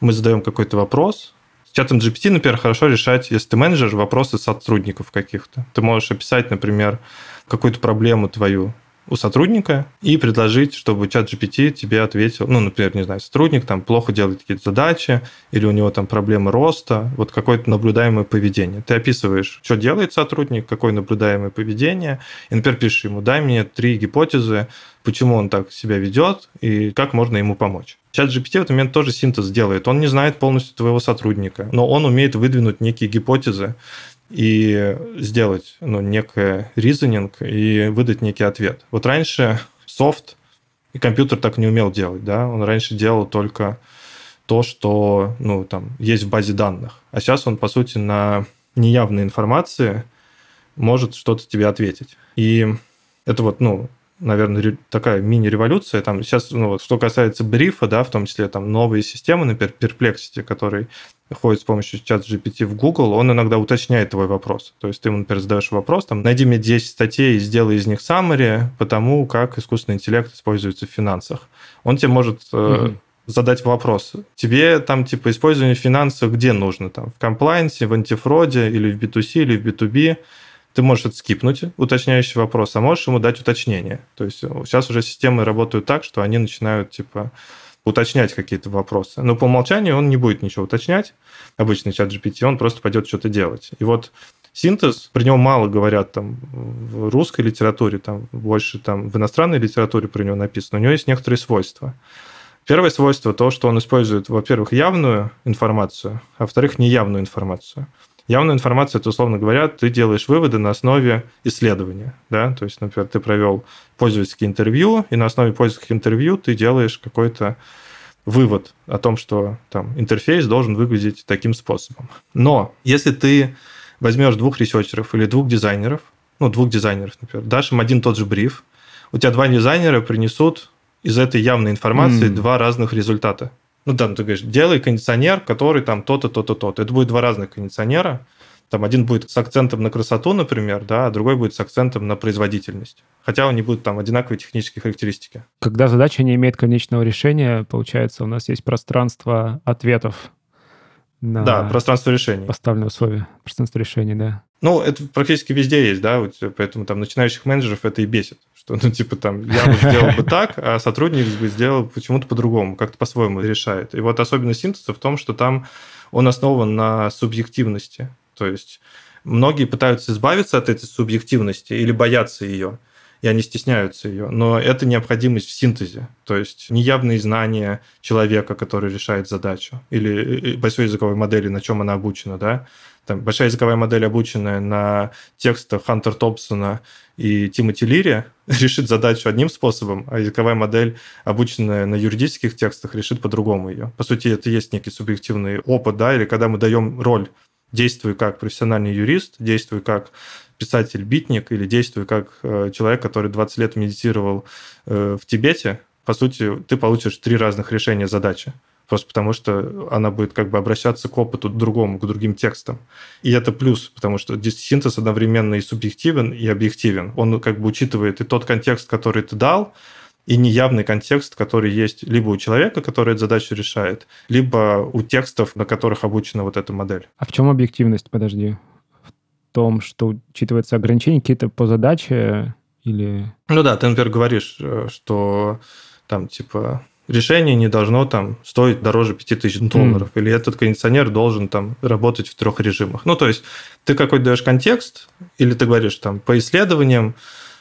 Speaker 1: мы задаем какой-то вопрос, с чатом GPT, например, хорошо решать, если ты менеджер, вопросы сотрудников каких-то. Ты можешь описать, например, какую-то проблему твою, у сотрудника и предложить, чтобы чат GPT тебе ответил, ну, например, не знаю, сотрудник там плохо делает какие-то задачи, или у него там проблемы роста, вот какое-то наблюдаемое поведение. Ты описываешь, что делает сотрудник, какое наблюдаемое поведение, и, например, пишешь ему, дай мне три гипотезы, почему он так себя ведет и как можно ему помочь. Чат GPT в этот момент тоже синтез делает. Он не знает полностью твоего сотрудника, но он умеет выдвинуть некие гипотезы, и сделать ну, некое reasoning и выдать некий ответ. Вот раньше софт и компьютер так не умел делать, да, он раньше делал только то, что, ну, там, есть в базе данных. А сейчас он, по сути, на неявной информации может что-то тебе ответить. И это вот, ну, наверное, такая мини-революция. Там сейчас, ну, вот, что касается брифа, да, в том числе там новые системы, например, Perplexity, который ходит с помощью чат GPT в Google, он иногда уточняет твой вопрос. То есть ты ему, например, задаешь вопрос, там, найди мне 10 статей и сделай из них summary по тому, как искусственный интеллект используется в финансах. Он тебе может mm-hmm. задать вопрос. Тебе там, типа, использование финансов где нужно? Там, в комплайнсе, в антифроде, или в B2C, или в B2B ты можешь отскипнуть уточняющий вопрос, а можешь ему дать уточнение. То есть сейчас уже системы работают так, что они начинают типа уточнять какие-то вопросы. Но по умолчанию он не будет ничего уточнять, обычный чат GPT, он просто пойдет что-то делать. И вот синтез, про него мало говорят там в русской литературе, там больше там в иностранной литературе про него написано. У него есть некоторые свойства. Первое свойство то, что он использует, во-первых, явную информацию, а во-вторых, неявную информацию. Явную информацию, это, условно говоря, ты делаешь выводы на основе исследования. Да? То есть, например, ты провел пользовательские интервью, и на основе пользовательских интервью ты делаешь какой-то вывод о том, что там интерфейс должен выглядеть таким способом. Но если ты возьмешь двух researcher ов или двух дизайнеров, ну, двух дизайнеров, например, дашь им один тот же бриф, у тебя два дизайнера принесут из этой явной информации мм. два разных результата ну, там, ты говоришь, делай кондиционер, который там то-то, то-то, то-то. Это будет два разных кондиционера. Там один будет с акцентом на красоту, например, да, а другой будет с акцентом на производительность. Хотя они будут там одинаковые технические характеристики.
Speaker 2: Когда задача не имеет конечного решения, получается, у нас есть пространство ответов
Speaker 1: на да, пространство решений.
Speaker 2: Поставленные условия. Пространство решений, да.
Speaker 1: Ну, это практически везде есть, да, вот, поэтому там начинающих менеджеров это и бесит, что, ну, типа там, я бы сделал бы так, а сотрудник бы сделал почему-то по-другому, как-то по-своему решает. И вот особенность синтеза в том, что там он основан на субъективности, то есть многие пытаются избавиться от этой субъективности или боятся ее, и они стесняются ее. Но это необходимость в синтезе. То есть неявные знания человека, который решает задачу, или большой языковой модели, на чем она обучена, да, там, большая языковая модель, обученная на текстах Хантер Топсона и Тимоти Лири, [laughs] решит задачу одним способом, а языковая модель, обученная на юридических текстах, решит по-другому ее. По сути, это есть некий субъективный опыт, да, или когда мы даем роль действуй как профессиональный юрист, действуй как писатель-битник или действуй как э, человек, который 20 лет медитировал э, в Тибете, по сути, ты получишь три разных решения задачи просто потому что она будет как бы обращаться к опыту другому, к другим текстам. И это плюс, потому что синтез одновременно и субъективен, и объективен. Он как бы учитывает и тот контекст, который ты дал, и неявный контекст, который есть либо у человека, который эту задачу решает, либо у текстов, на которых обучена вот эта модель.
Speaker 2: А в чем объективность, подожди? В том, что учитываются ограничения какие-то по задаче или...
Speaker 1: Ну да, ты, например, говоришь, э, что там типа решение не должно там стоить дороже 5000 долларов, mm. или этот кондиционер должен там работать в трех режимах. Ну, то есть ты какой-то даешь контекст, или ты говоришь там по исследованиям,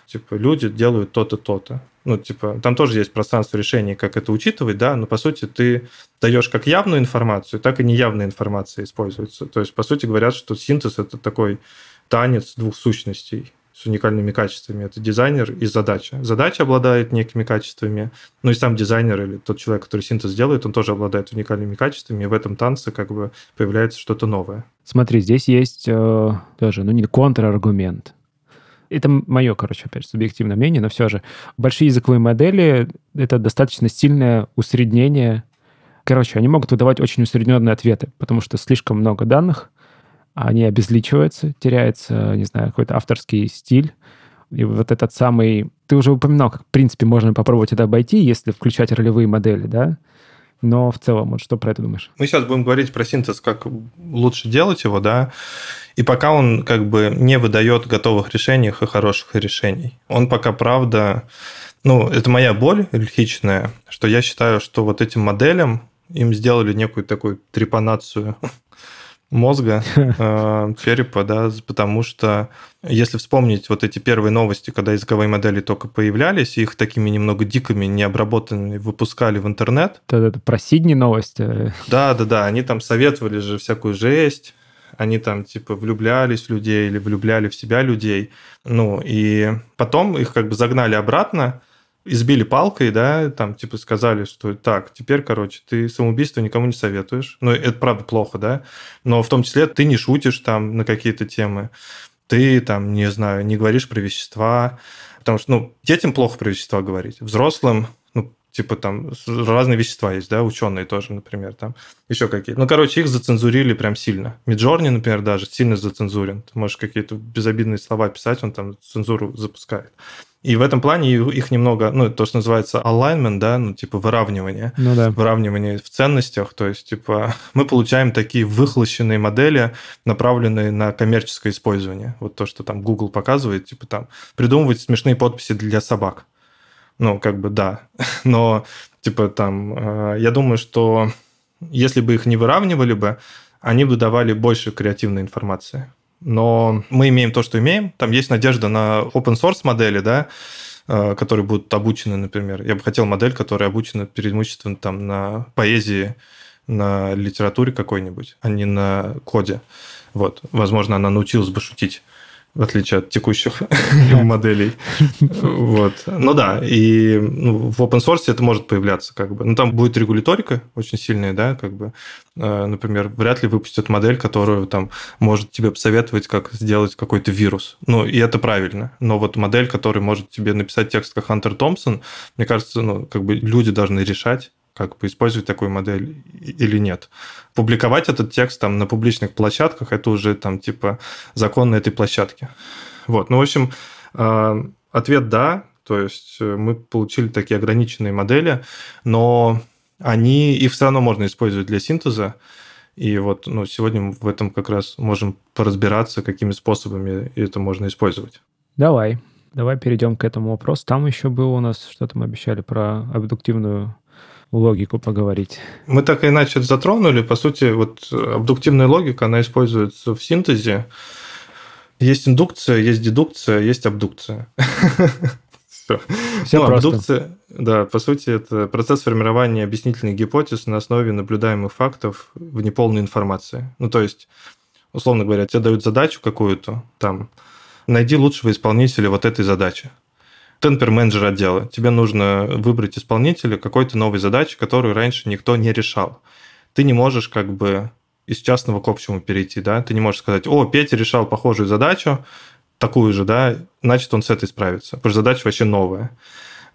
Speaker 1: типа люди делают то-то, то-то. Ну, типа, там тоже есть пространство решений, как это учитывать, да, но по сути ты даешь как явную информацию, так и неявная информация используется. То есть, по сути, говорят, что синтез это такой танец двух сущностей с уникальными качествами. Это дизайнер и задача. Задача обладает некими качествами, ну и сам дизайнер или тот человек, который синтез делает, он тоже обладает уникальными качествами, и в этом танце как бы появляется что-то новое.
Speaker 2: Смотри, здесь есть э, тоже, ну не контраргумент. Это мое, короче, опять же, субъективное мнение, но все же. Большие языковые модели — это достаточно сильное усреднение. Короче, они могут выдавать очень усредненные ответы, потому что слишком много данных, они обезличиваются, теряется, не знаю, какой-то авторский стиль. И вот этот самый... Ты уже упоминал, как, в принципе, можно попробовать это обойти, если включать ролевые модели, да? Но в целом, вот что про это думаешь?
Speaker 1: Мы сейчас будем говорить про синтез, как лучше делать его, да, и пока он как бы не выдает готовых решений и хороших решений. Он пока, правда, ну, это моя боль личная, что я считаю, что вот этим моделям им сделали некую такую трепанацию мозга, [laughs] э, черепа, да, потому что если вспомнить вот эти первые новости, когда языковые модели только появлялись, их такими немного дикими, необработанными выпускали в интернет.
Speaker 2: Это, это про Сидни новости?
Speaker 1: Да, да, да, они там советовали же всякую жесть, они там типа влюблялись в людей или влюбляли в себя людей. Ну, и потом их как бы загнали обратно, избили палкой, да, там, типа, сказали, что так, теперь, короче, ты самоубийство никому не советуешь. Ну, это правда плохо, да, но в том числе ты не шутишь там на какие-то темы, ты там, не знаю, не говоришь про вещества, потому что, ну, детям плохо про вещества говорить, взрослым, ну, типа там разные вещества есть, да, ученые тоже, например, там еще какие-то. Ну, короче, их зацензурили прям сильно. Миджорни, например, даже сильно зацензурен. Ты можешь какие-то безобидные слова писать, он там цензуру запускает. И в этом плане их немного, ну, то, что называется alignment, да, ну, типа выравнивание.
Speaker 2: Ну да.
Speaker 1: Выравнивание в ценностях. То есть, типа, [laughs] мы получаем такие выхлощенные модели, направленные на коммерческое использование. Вот то, что там Google показывает, типа там придумывать смешные подписи для собак. Ну, как бы да. [laughs] Но, типа, там, э, я думаю, что если бы их не выравнивали бы, они бы давали больше креативной информации но мы имеем то, что имеем. Там есть надежда на open source модели, да, э, которые будут обучены, например. Я бы хотел модель, которая обучена преимущественно там на поэзии, на литературе какой-нибудь, а не на коде. Вот. Возможно, она научилась бы шутить в отличие от текущих [laughs] моделей. Вот. Ну да, и ну, в open source это может появляться как бы. Ну там будет регуляторика очень сильная, да, как бы. Э, например, вряд ли выпустят модель, которую там может тебе посоветовать, как сделать какой-то вирус. Ну, и это правильно. Но вот модель, которая может тебе написать текст, как Хантер Томпсон, мне кажется, ну, как бы люди должны решать, как бы использовать такую модель или нет. Публиковать этот текст там на публичных площадках, это уже там типа закон на этой площадке. Вот, ну, в общем, э, ответ да, то есть э, мы получили такие ограниченные модели, но они, их все равно можно использовать для синтеза, и вот ну, сегодня мы в этом как раз можем поразбираться, какими способами это можно использовать.
Speaker 2: Давай, давай перейдем к этому вопросу. Там еще было у нас, что-то мы обещали про абдуктивную логику поговорить.
Speaker 1: Мы так иначе затронули. По сути, вот абдуктивная логика, она используется в синтезе. Есть индукция, есть дедукция, есть абдукция.
Speaker 2: Все. Все ну, просто.
Speaker 1: Абдукция, да, по сути, это процесс формирования объяснительных гипотез на основе наблюдаемых фактов в неполной информации. Ну, то есть, условно говоря, тебе дают задачу какую-то, там, найди лучшего исполнителя вот этой задачи ты, например, менеджер отдела, тебе нужно выбрать исполнителя какой-то новой задачи, которую раньше никто не решал. Ты не можешь как бы из частного к общему перейти, да, ты не можешь сказать, о, Петя решал похожую задачу, такую же, да, значит, он с этой справится, потому что задача вообще новая.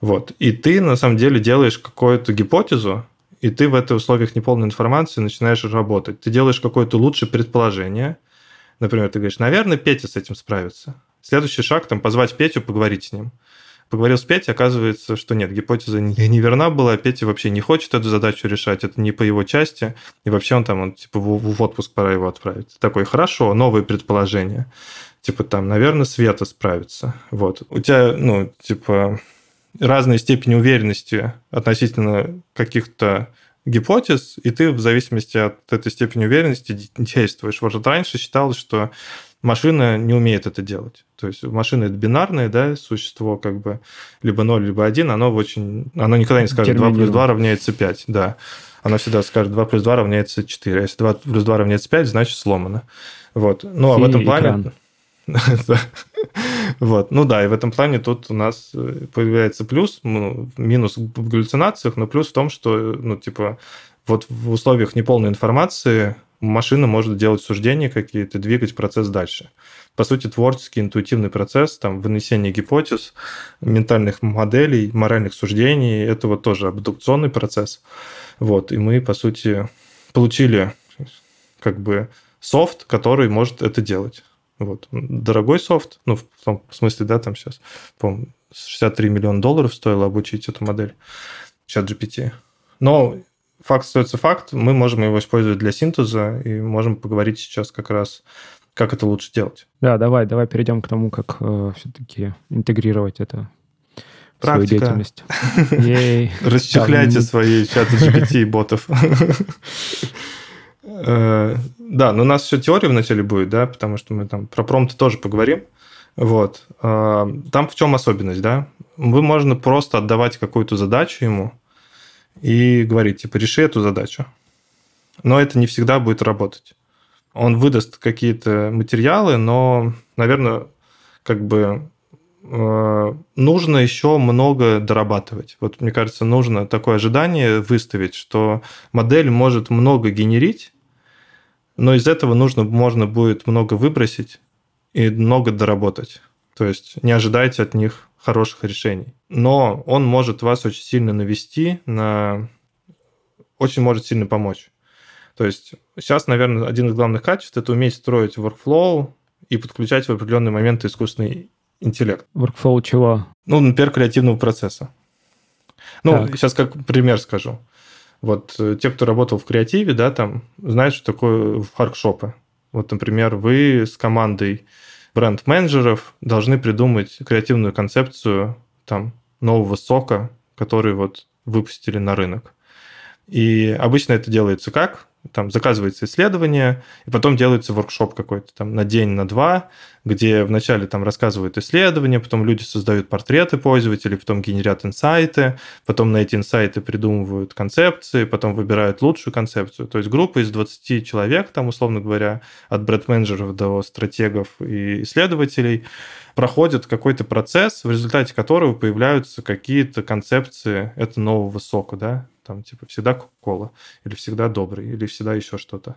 Speaker 1: Вот. И ты, на самом деле, делаешь какую-то гипотезу, и ты в этой условиях неполной информации начинаешь работать. Ты делаешь какое-то лучшее предположение. Например, ты говоришь, наверное, Петя с этим справится. Следующий шаг, там, позвать Петю, поговорить с ним. Поговорил с Петей, оказывается, что нет, гипотеза не верна была, Петя вообще не хочет эту задачу решать, это не по его части, и вообще он там, он, типа, в отпуск пора его отправить. Такой, хорошо, новые предположения. Типа там, наверное, Света справится. Вот. У тебя, ну, типа, разные степени уверенности относительно каких-то гипотез, и ты в зависимости от этой степени уверенности действуешь. Вот раньше считалось, что машина не умеет это делать. То есть машина это бинарное да, существо, как бы либо 0, либо 1, оно очень, оно никогда не скажет 2 плюс 2 равняется 5, да. Оно всегда скажет 2 плюс 2 равняется 4. А если 2 плюс 2 равняется 5, значит сломано. Вот. Ну, а в этом плане... [laughs] Вот. Ну да, и в этом плане тут у нас появляется плюс, ну, минус в галлюцинациях, но плюс в том, что, ну, типа, вот в условиях неполной информации машина может делать суждения какие-то, двигать процесс дальше. По сути, творческий, интуитивный процесс, там, вынесение гипотез, ментальных моделей, моральных суждений, это вот тоже абдукционный процесс. Вот, и мы, по сути, получили как бы софт, который может это делать. Вот. Дорогой софт, ну, в том смысле, да, там сейчас, по 63 миллиона долларов стоило обучить эту модель, чат GPT. Но факт остается факт, мы можем его использовать для синтеза и можем поговорить сейчас как раз, как это лучше делать.
Speaker 2: Да, давай, давай перейдем к тому, как э, все-таки интегрировать это
Speaker 1: Практика.
Speaker 2: свою деятельность. [laughs]
Speaker 1: Расчехляйте свои чаты [laughs] GPT и ботов. Э, да, но у нас еще теория вначале будет, да, потому что мы там про промпты тоже поговорим. Вот. Э, там в чем особенность, да? Вы можно просто отдавать какую-то задачу ему и говорить, типа, реши эту задачу. Но это не всегда будет работать. Он выдаст какие-то материалы, но, наверное, как бы э, нужно еще много дорабатывать. Вот мне кажется, нужно такое ожидание выставить, что модель может много генерить, но из этого нужно, можно будет много выбросить и много доработать. То есть не ожидайте от них хороших решений. Но он может вас очень сильно навести, на... очень может сильно помочь. То есть сейчас, наверное, один из главных качеств – это уметь строить workflow и подключать в определенные моменты искусственный интеллект.
Speaker 2: Workflow чего?
Speaker 1: Ну, например, креативного процесса. Ну, так. сейчас как пример скажу. Вот э, те, кто работал в креативе, да, там, знают, что такое хардшопы. Вот, например, вы с командой бренд-менеджеров должны придумать креативную концепцию там нового сока, который вот выпустили на рынок. И обычно это делается как? Там заказывается исследование, и потом делается воркшоп какой-то там на день, на два, где вначале там рассказывают исследования, потом люди создают портреты пользователей, потом генерят инсайты, потом на эти инсайты придумывают концепции, потом выбирают лучшую концепцию. То есть группа из 20 человек, там, условно говоря, от бренд-менеджеров до стратегов и исследователей, проходит какой-то процесс, в результате которого появляются какие-то концепции этого нового сока, да, там типа всегда Кока-Кола, или всегда добрый, или всегда еще что-то.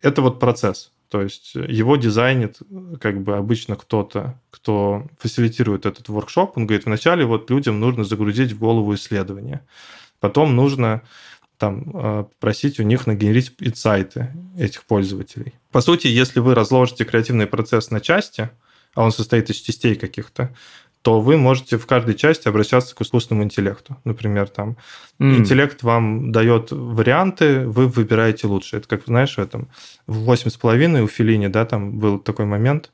Speaker 1: Это вот процесс. То есть его дизайнит как бы обычно кто-то, кто фасилитирует этот воркшоп. Он говорит, вначале вот людям нужно загрузить в голову исследование. Потом нужно там э, просить у них нагенерить инсайты этих пользователей. По сути, если вы разложите креативный процесс на части, а он состоит из частей каких-то, то вы можете в каждой части обращаться к искусственному интеллекту. Например, там mm. интеллект вам дает варианты, вы выбираете лучше. Это как, знаешь, в этом в «Восемь с половиной» у Филини, да, там был такой момент,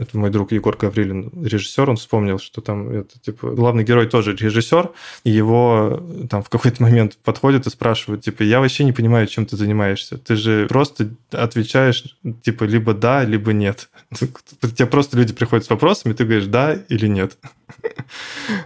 Speaker 1: это мой друг Егор Гаврилин, режиссер, он вспомнил, что там это, типа, главный герой тоже режиссер, и его там в какой-то момент подходит и спрашивает, типа, я вообще не понимаю, чем ты занимаешься. Ты же просто отвечаешь, типа, либо да, либо нет. [laughs] Тебе просто люди приходят с вопросами, ты говоришь да или нет.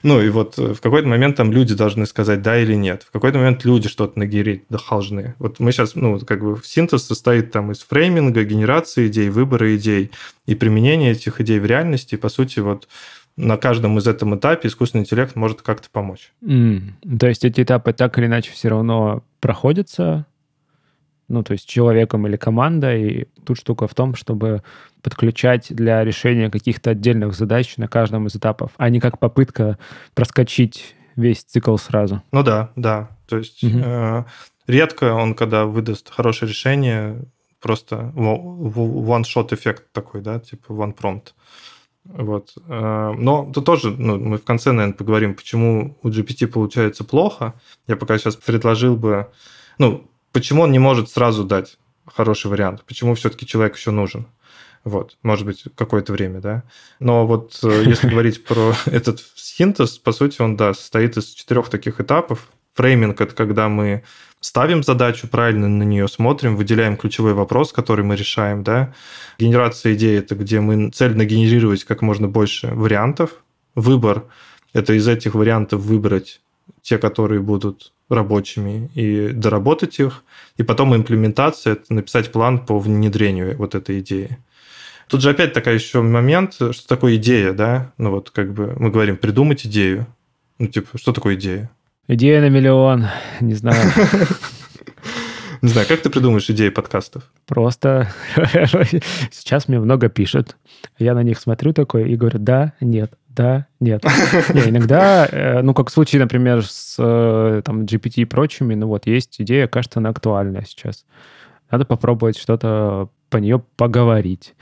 Speaker 1: Ну и вот в какой-то момент там люди должны сказать да или нет. В какой-то момент люди что-то нагерить должны. Вот мы сейчас, ну, как бы синтез состоит там из фрейминга, генерации идей, выбора идей и применения этих идей в реальности. По сути, вот на каждом из этом этапе искусственный интеллект может как-то помочь.
Speaker 2: Mm. То есть эти этапы так или иначе все равно проходятся, ну, то есть человеком или командой. И тут штука в том, чтобы подключать для решения каких-то отдельных задач на каждом из этапов, а не как попытка проскочить весь цикл сразу.
Speaker 1: Ну да, да. То есть угу. э, редко он, когда выдаст хорошее решение, просто one-shot эффект такой, да, типа one prompt. Вот. Э, но тут тоже ну, мы в конце, наверное, поговорим, почему у GPT получается плохо. Я пока сейчас предложил бы... Ну, почему он не может сразу дать хороший вариант? Почему все-таки человек еще нужен? Вот, может быть, какое-то время, да. Но вот э, [laughs] если говорить про этот синтез, по сути, он, да, состоит из четырех таких этапов. Фрейминг – это когда мы ставим задачу, правильно на нее смотрим, выделяем ключевой вопрос, который мы решаем, да. Генерация идей – это где мы цельно генерировать как можно больше вариантов. Выбор – это из этих вариантов выбрать те, которые будут рабочими, и доработать их. И потом имплементация – это написать план по внедрению вот этой идеи. Тут же опять такой еще момент, что такое идея, да? Ну вот как бы мы говорим, придумать идею. Ну типа, что такое идея?
Speaker 2: Идея на миллион, не знаю. [laughs]
Speaker 1: Не знаю, как ты придумаешь идеи подкастов?
Speaker 2: Просто [laughs] сейчас мне много пишут. Я на них смотрю такой и говорю, да, нет, да, нет. Не, иногда, э, ну, как в случае, например, с э, там, GPT и прочими, ну вот, есть идея, кажется, она актуальная сейчас. Надо попробовать что-то по нее поговорить.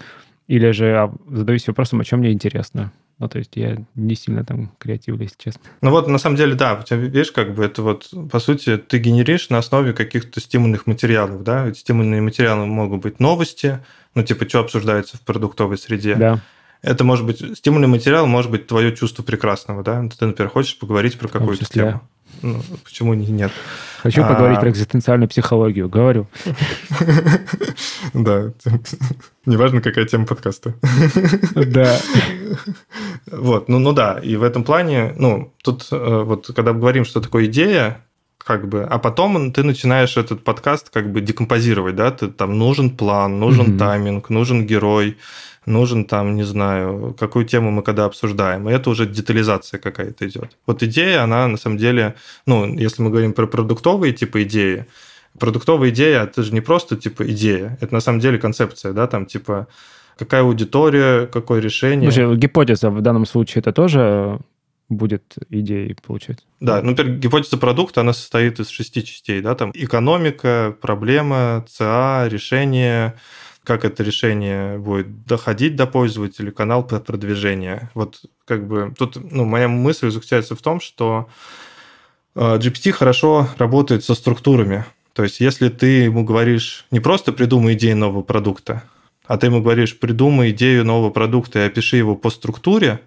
Speaker 2: Или же а, задаюсь вопросом, о чем мне интересно. Ну, то есть я не сильно там креативный, если честно.
Speaker 1: Ну вот, на самом деле, да, у тебя, видишь, как бы это вот, по сути, ты генеришь на основе каких-то стимульных материалов, да, эти стимульные материалы могут быть новости, ну, типа, что обсуждается в продуктовой среде.
Speaker 2: Да.
Speaker 1: Это может быть, стимульный материал может быть твое чувство прекрасного, да, ты, например, хочешь поговорить про какую-то тему. Ну, почему нет?
Speaker 2: Хочу а... поговорить про экзистенциальную психологию. Говорю.
Speaker 1: Да. Неважно, какая тема подкаста.
Speaker 2: Да.
Speaker 1: Вот, ну, ну да, и в этом плане, ну, тут э, вот, когда говорим, что такое идея, как бы, а потом ты начинаешь этот подкаст как бы декомпозировать, да, ты там нужен план, нужен тайминг, нужен герой, нужен там, не знаю, какую тему мы когда обсуждаем. И это уже детализация какая-то идет. Вот идея, она на самом деле, ну, если мы говорим про продуктовые типа идеи, продуктовая идея, это же не просто типа идея, это на самом деле концепция, да, там типа какая аудитория, какое решение.
Speaker 2: Слушай, гипотеза в данном случае это тоже будет идеей, получается.
Speaker 1: Да, ну, например, гипотеза продукта, она состоит из шести частей, да, там экономика, проблема, ЦА, решение, как это решение будет доходить до пользователя, канал продвижения. Вот как бы тут ну, моя мысль заключается в том, что э, GPT хорошо работает со структурами. То есть если ты ему говоришь не просто придумай идею нового продукта, а ты ему говоришь придумай идею нового продукта и опиши его по структуре,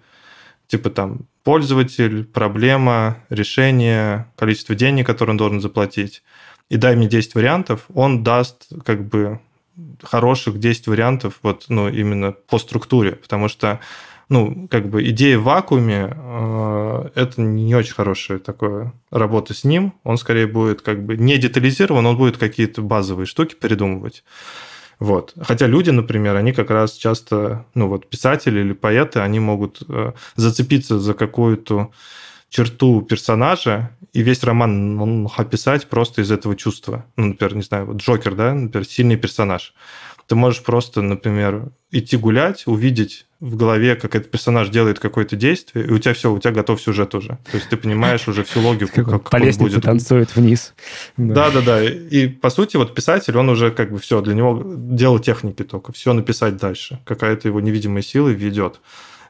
Speaker 1: типа там пользователь, проблема, решение, количество денег, которые он должен заплатить, и дай мне 10 вариантов, он даст как бы хороших 10 вариантов вот, ну, именно по структуре, потому что ну, как бы идея в вакууме э, это не очень хорошая такая работа с ним. Он скорее будет как бы не детализирован, он будет какие-то базовые штуки придумывать. Вот. Хотя люди, например, они как раз часто, ну вот писатели или поэты, они могут э, зацепиться за какую-то черту персонажа и весь роман он описать просто из этого чувства. Ну, например, не знаю, вот Джокер, да, например, сильный персонаж. Ты можешь просто, например, идти гулять, увидеть в голове, как этот персонаж делает какое-то действие, и у тебя все, у тебя готов сюжет уже. То есть ты понимаешь уже всю логику, как, как
Speaker 2: По лестнице будет. танцует вниз.
Speaker 1: Да-да-да. И, по сути, вот писатель, он уже как бы все, для него дело техники только, все написать дальше. Какая-то его невидимая сила ведет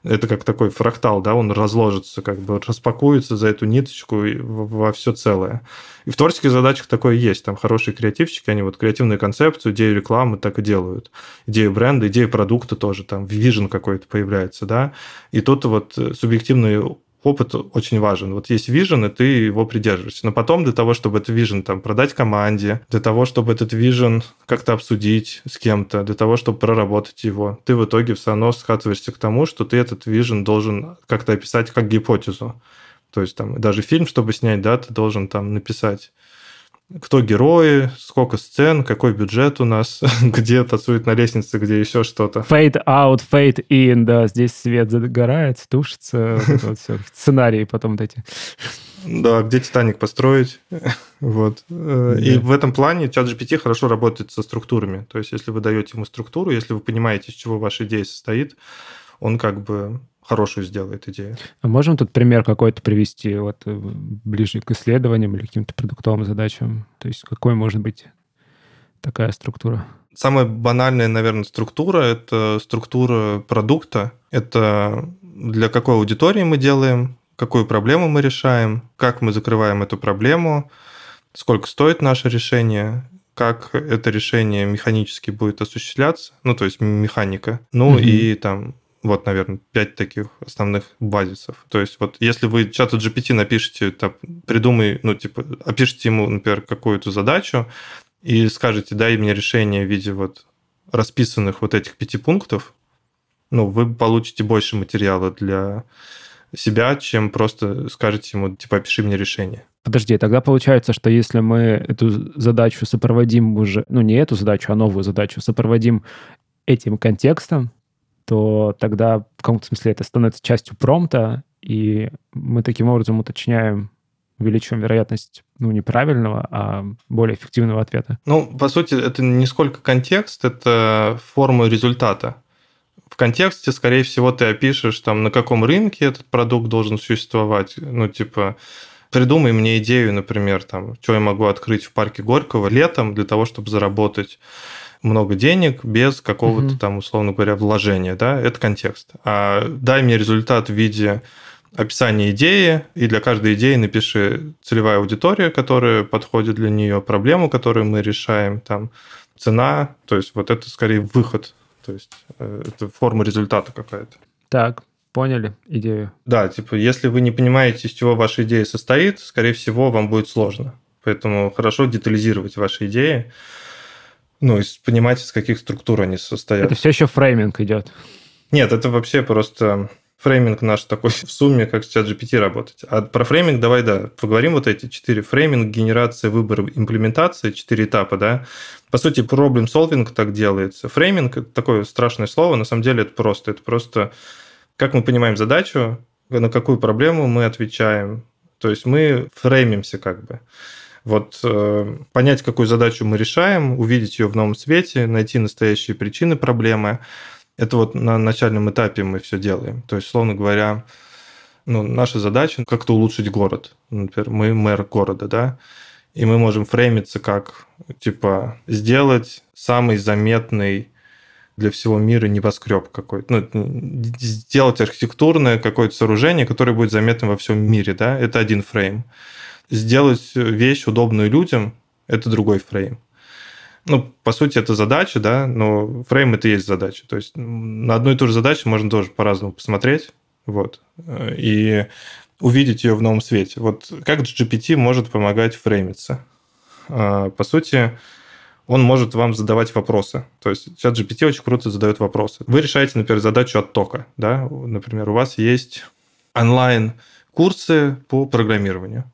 Speaker 1: это как такой фрактал, да, он разложится, как бы распакуется за эту ниточку во все целое. И в творческих задачах такое есть. Там хорошие креативщики, они вот креативную концепцию, идею рекламы так и делают. Идею бренда, идею продукта тоже, там вижен какой-то появляется, да. И тут вот субъективный опыт очень важен. Вот есть вижен, и ты его придерживаешься. Но потом для того, чтобы этот вижен там продать команде, для того, чтобы этот вижен как-то обсудить с кем-то, для того, чтобы проработать его, ты в итоге все равно скатываешься к тому, что ты этот вижен должен как-то описать как гипотезу. То есть там даже фильм, чтобы снять, да, ты должен там написать кто герои, сколько сцен, какой бюджет у нас, [laughs] где танцует на лестнице, где еще что-то.
Speaker 2: Fade out, fade in, да, здесь свет загорает, тушится, вот вот все, сценарии потом вот эти.
Speaker 1: Да, где Титаник построить, [laughs] вот. Э, и в этом плане чат GPT хорошо работает со структурами, то есть если вы даете ему структуру, если вы понимаете, из чего ваша идея состоит, он как бы хорошую сделает идею.
Speaker 2: А можем тут пример какой-то привести, вот э, ближе к исследованиям или каким-то продуктовым задачам? То есть какой может быть такая структура?
Speaker 1: Самая банальная, наверное, структура – это структура продукта. Это для какой аудитории мы делаем, какую проблему мы решаем, как мы закрываем эту проблему, сколько стоит наше решение, как это решение механически будет осуществляться, ну, то есть механика, ну угу. и там вот, наверное, пять таких основных базисов. То есть вот если вы чату GPT напишите, там, придумай, ну, типа, опишите ему, например, какую-то задачу и скажете, дай мне решение в виде вот расписанных вот этих пяти пунктов, ну, вы получите больше материала для себя, чем просто скажете ему, типа, опиши мне решение.
Speaker 2: Подожди, тогда получается, что если мы эту задачу сопроводим уже, ну не эту задачу, а новую задачу сопроводим этим контекстом, то тогда в каком-то смысле это становится частью промта, и мы таким образом уточняем, увеличиваем вероятность ну, неправильного, а более эффективного ответа.
Speaker 1: Ну, по сути, это не сколько контекст, это форма результата. В контексте, скорее всего, ты опишешь, там, на каком рынке этот продукт должен существовать. Ну, типа, придумай мне идею, например, там, что я могу открыть в парке Горького летом для того, чтобы заработать много денег без какого-то угу. там, условно говоря, вложения, да, это контекст. А дай мне результат в виде описания идеи, и для каждой идеи напиши целевая аудитория, которая подходит для нее, проблему, которую мы решаем, там, цена, то есть вот это скорее выход, то есть э, это форма результата какая-то.
Speaker 2: Так, поняли идею.
Speaker 1: Да, типа, если вы не понимаете, из чего ваша идея состоит, скорее всего, вам будет сложно. Поэтому хорошо детализировать ваши идеи, ну, и понимать, из каких структур они состоят.
Speaker 2: Это все еще framing идет.
Speaker 1: Нет, это вообще просто framing наш такой в сумме, как с GPT работать. А про framing давай, да, поговорим вот эти четыре. Framing, генерация, выбор, имплементация, четыре этапа, да. По сути, problem solving так делается. Framing – такое страшное слово, на самом деле это просто. Это просто, как мы понимаем задачу, на какую проблему мы отвечаем. То есть мы фреймимся как бы. Вот э, понять, какую задачу мы решаем, увидеть ее в новом свете, найти настоящие причины проблемы. Это вот на начальном этапе мы все делаем. То есть, словно говоря, ну, наша задача как-то улучшить город. Например, мы мэр города, да, и мы можем фреймиться как, типа, сделать самый заметный для всего мира небоскреб какой-то. Ну, сделать архитектурное какое-то сооружение, которое будет заметным во всем мире, да, это один фрейм сделать вещь удобную людям – это другой фрейм. Ну, по сути, это задача, да, но фрейм – это и есть задача. То есть на одну и ту же задачу можно тоже по-разному посмотреть, вот, и увидеть ее в новом свете. Вот как GPT может помогать фреймиться? А, по сути, он может вам задавать вопросы. То есть чат GPT очень круто задает вопросы. Вы решаете, например, задачу оттока. Да? Например, у вас есть онлайн-курсы по программированию.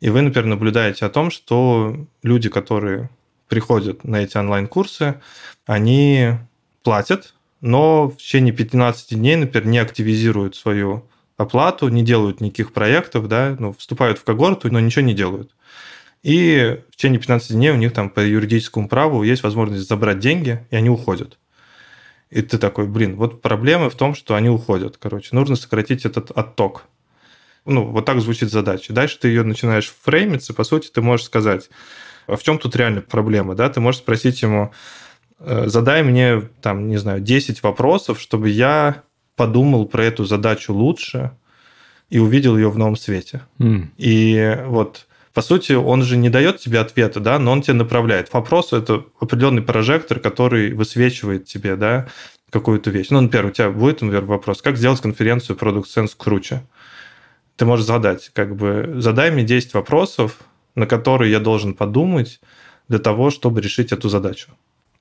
Speaker 1: И вы, например, наблюдаете о том, что люди, которые приходят на эти онлайн-курсы, они платят, но в течение 15 дней, например, не активизируют свою оплату, не делают никаких проектов, да, ну, вступают в когорту, но ничего не делают. И в течение 15 дней у них там по юридическому праву есть возможность забрать деньги, и они уходят. И ты такой, блин, вот проблема в том, что они уходят. Короче, нужно сократить этот отток. Ну, вот так звучит задача. Дальше ты ее начинаешь фреймиться, по сути, ты можешь сказать, а в чем тут реально проблема, да? Ты можешь спросить ему, «Э, задай мне, там, не знаю, 10 вопросов, чтобы я подумал про эту задачу лучше и увидел ее в новом свете. Mm. И вот по сути, он же не дает тебе ответа, да, но он тебя направляет. Вопрос – это определенный прожектор, который высвечивает тебе, да, какую-то вещь. Ну, например, у тебя будет, например, вопрос, как сделать конференцию Product Sense круче? Ты можешь задать, как бы, задай мне 10 вопросов, на которые я должен подумать для того, чтобы решить эту задачу.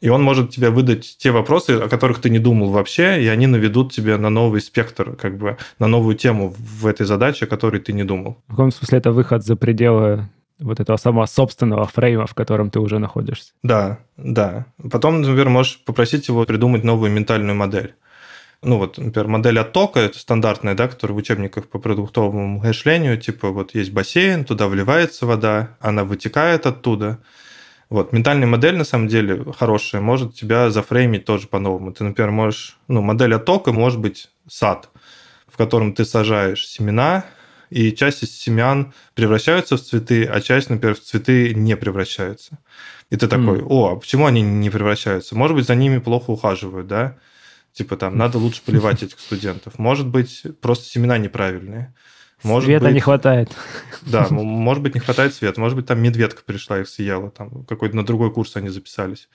Speaker 1: И он может тебе выдать те вопросы, о которых ты не думал вообще, и они наведут тебя на новый спектр, как бы на новую тему в этой задаче, о которой ты не думал.
Speaker 2: В каком смысле это выход за пределы вот этого самого собственного фрейма, в котором ты уже находишься?
Speaker 1: Да, да. Потом, например, можешь попросить его придумать новую ментальную модель ну вот, например, модель оттока, это стандартная, да, которая в учебниках по продуктовому мышлению, типа вот есть бассейн, туда вливается вода, она вытекает оттуда. Вот, ментальная модель, на самом деле, хорошая, может тебя зафреймить тоже по-новому. Ты, например, можешь, ну, модель оттока может быть сад, в котором ты сажаешь семена, и часть из семян превращаются в цветы, а часть, например, в цветы не превращаются. И ты такой, о, а почему они не превращаются? Может быть, за ними плохо ухаживают, да? Типа там, надо лучше поливать этих студентов. Может быть, просто семена неправильные.
Speaker 2: Может света быть, не хватает.
Speaker 1: Да, может быть, не хватает света. Может быть, там медведка пришла, их съела. Там какой-то на другой курс они записались.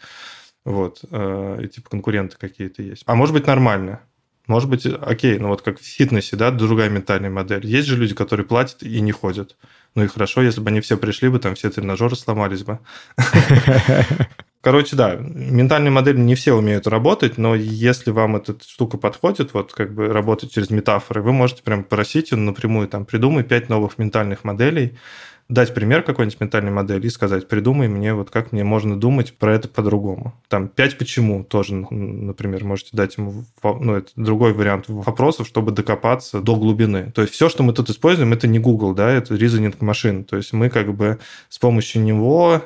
Speaker 1: Вот. Э, и типа конкуренты какие-то есть. А может быть, нормально. Может быть, окей, ну вот как в фитнесе, да, другая ментальная модель. Есть же люди, которые платят и не ходят. Ну и хорошо, если бы они все пришли бы, там все тренажеры сломались бы. [laughs] Короче, да, ментальные модели не все умеют работать, но если вам эта штука подходит, вот как бы работать через метафоры, вы можете прям просить напрямую, там, придумай пять новых ментальных моделей, дать пример какой-нибудь ментальной модели и сказать, придумай мне, вот как мне можно думать про это по-другому. Там пять почему тоже, например, можете дать ему, ну, это другой вариант вопросов, чтобы докопаться до глубины. То есть все, что мы тут используем, это не Google, да, это reasoning машин. То есть мы как бы с помощью него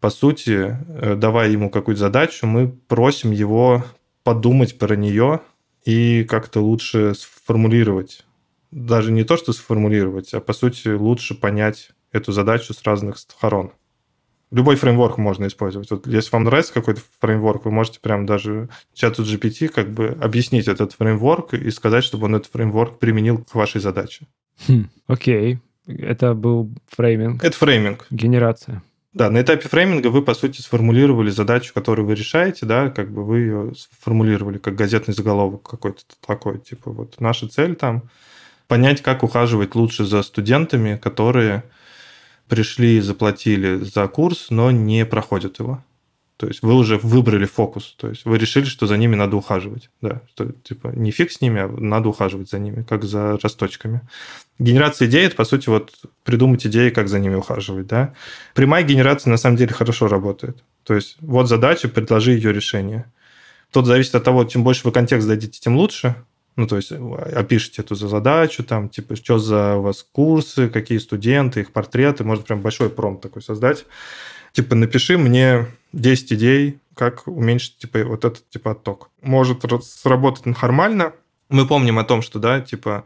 Speaker 1: по сути, э, давая ему какую-то задачу, мы просим его подумать про нее и как-то лучше сформулировать. Даже не то, что сформулировать, а по сути лучше понять эту задачу с разных сторон. Любой фреймворк можно использовать. Вот если вам нравится какой-то фреймворк, вы можете прям даже чату GPT как бы объяснить этот фреймворк и сказать, чтобы он этот фреймворк применил к вашей задаче.
Speaker 2: Хм, окей. Это был фрейминг.
Speaker 1: Это фрейминг.
Speaker 2: Генерация.
Speaker 1: Да, на этапе фрейминга вы, по сути, сформулировали задачу, которую вы решаете, да, как бы вы ее сформулировали как газетный заголовок какой-то такой, типа вот наша цель там понять, как ухаживать лучше за студентами, которые пришли и заплатили за курс, но не проходят его. То есть вы уже выбрали фокус, то есть вы решили, что за ними надо ухаживать. Да, что, типа не фиг с ними, а надо ухаживать за ними, как за росточками. Генерация идей – это, по сути, вот придумать идеи, как за ними ухаживать. Да? Прямая генерация на самом деле хорошо работает. То есть вот задача, предложи ее решение. Тут зависит от того, чем больше вы контекст дадите, тем лучше. Ну, то есть опишите эту задачу, там, типа, что за у вас курсы, какие студенты, их портреты. Можно прям большой промпт такой создать типа, напиши мне 10 идей, как уменьшить, типа, вот этот, типа, отток. Может сработать нормально. Мы помним о том, что, да, типа,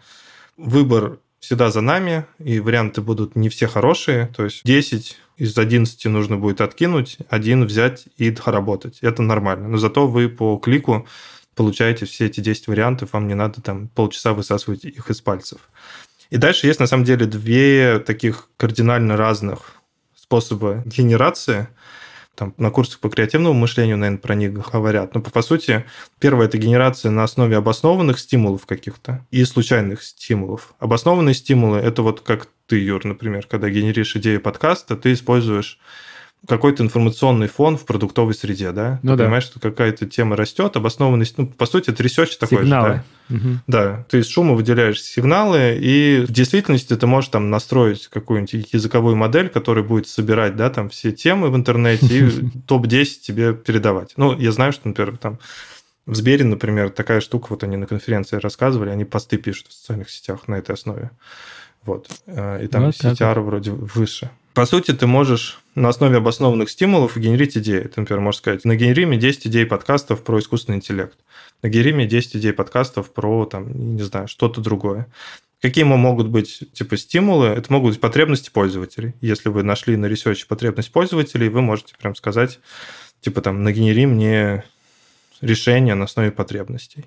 Speaker 1: выбор всегда за нами, и варианты будут не все хорошие, то есть 10 из 11 нужно будет откинуть, один взять и доработать. Это нормально. Но зато вы по клику получаете все эти 10 вариантов, вам не надо там полчаса высасывать их из пальцев. И дальше есть на самом деле две таких кардинально разных способа генерации. Там на курсах по креативному мышлению, наверное, про них говорят. Но по сути, первое – это генерация на основе обоснованных стимулов каких-то и случайных стимулов. Обоснованные стимулы – это вот как ты, Юр, например, когда генеришь идею подкаста, ты используешь какой-то информационный фон в продуктовой среде, да? Ну, ты да. понимаешь, что какая-то тема растет, обоснованность, ну, по сути, это research такой
Speaker 2: Сигналы.
Speaker 1: же, да? Угу. Да, ты из шума выделяешь сигналы, и в действительности ты можешь там настроить какую-нибудь языковую модель, которая будет собирать, да, там все темы в интернете и [laughs] топ-10 тебе передавать. Ну, я знаю, что, например, там в Сбере, например, такая штука, вот они на конференции рассказывали, они посты пишут в социальных сетях на этой основе. Вот. Э, и там вот CTR вроде выше. По сути, ты можешь на основе обоснованных стимулов генерить идеи. Ты, например, можешь сказать, нагенери мне 10 идей подкастов про искусственный интеллект. Нагенери мне 10 идей подкастов про, там, не знаю, что-то другое. Какие могут быть типа стимулы? Это могут быть потребности пользователей. Если вы нашли на ресерче потребность пользователей, вы можете прям сказать, типа там, нагенери мне решение на основе потребностей.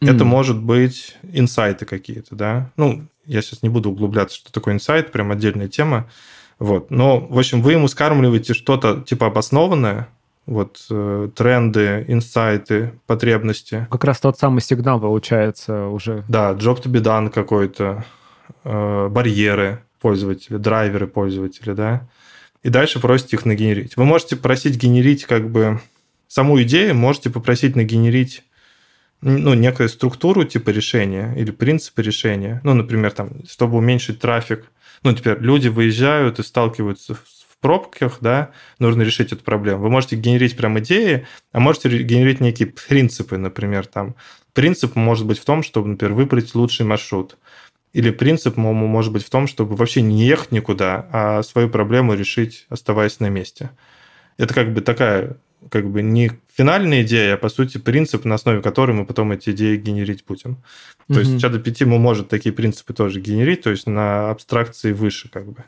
Speaker 1: Mm. Это может быть инсайты какие-то, да. Ну, я сейчас не буду углубляться, что такое инсайт, прям отдельная тема. Вот. Но, в общем, вы ему скармливаете что-то типа обоснованное, вот э, тренды, инсайты, потребности.
Speaker 2: Как раз тот самый сигнал получается уже.
Speaker 1: Да, job to be done какой-то, э, барьеры пользователя, драйверы пользователя, да. И дальше просите их нагенерить. Вы можете просить генерить как бы саму идею, можете попросить нагенерить ну, некую структуру типа решения или принципы решения. Ну, например, там, чтобы уменьшить трафик ну, теперь люди выезжают и сталкиваются в пробках, да, нужно решить эту проблему. Вы можете генерить прям идеи, а можете генерить некие принципы, например, там. Принцип может быть в том, чтобы, например, выбрать лучший маршрут. Или принцип может быть в том, чтобы вообще не ехать никуда, а свою проблему решить, оставаясь на месте. Это как бы такая как бы не финальная идея, а по сути принцип, на основе которой мы потом эти идеи генерить будем. То mm-hmm. есть чат GPT может такие принципы тоже генерить, то есть на абстракции выше как бы.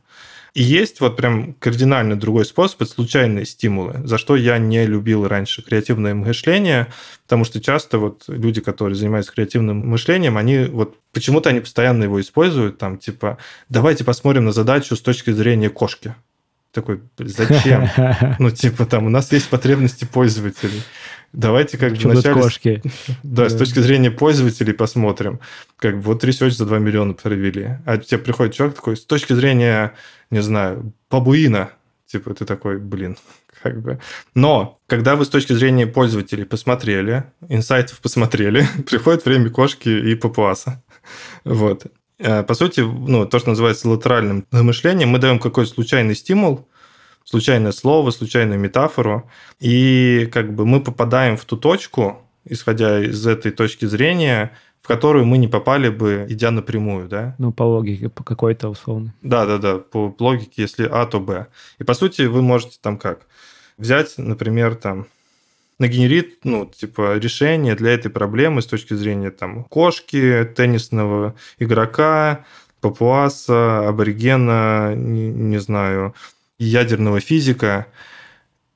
Speaker 1: И есть вот прям кардинально другой способ, это случайные стимулы, за что я не любил раньше креативное мышление, потому что часто вот люди, которые занимаются креативным мышлением, они вот почему-то они постоянно его используют, там типа, давайте посмотрим на задачу с точки зрения кошки такой, зачем? [laughs] Ну, типа, там, у нас есть потребности пользователей. Давайте как бы вначале...
Speaker 2: кошки. [laughs]
Speaker 1: Да, с точки зрения пользователей посмотрим. Как бы вот research за 2 миллиона провели. А тебе приходит человек такой, с точки зрения, не знаю, бабуина, Типа ты такой, блин, [laughs] как бы. Но когда вы с точки зрения пользователей посмотрели, инсайтов посмотрели, приходит время кошки и папуаса. Вот. Э, по сути, ну, то, что называется латеральным мышлением, мы даем какой-то случайный стимул, случайное слово, случайную метафору, и как бы мы попадаем в ту точку, исходя из этой точки зрения, в которую мы не попали бы, идя напрямую, да?
Speaker 2: Ну, по логике, по какой-то условно.
Speaker 1: Да-да-да, по логике, если А, то Б. И, по сути, вы можете там как? Взять, например, там, нагенерит, ну, типа, решение для этой проблемы с точки зрения там кошки, теннисного игрока, папуаса, аборигена, не, не знаю, ядерного физика.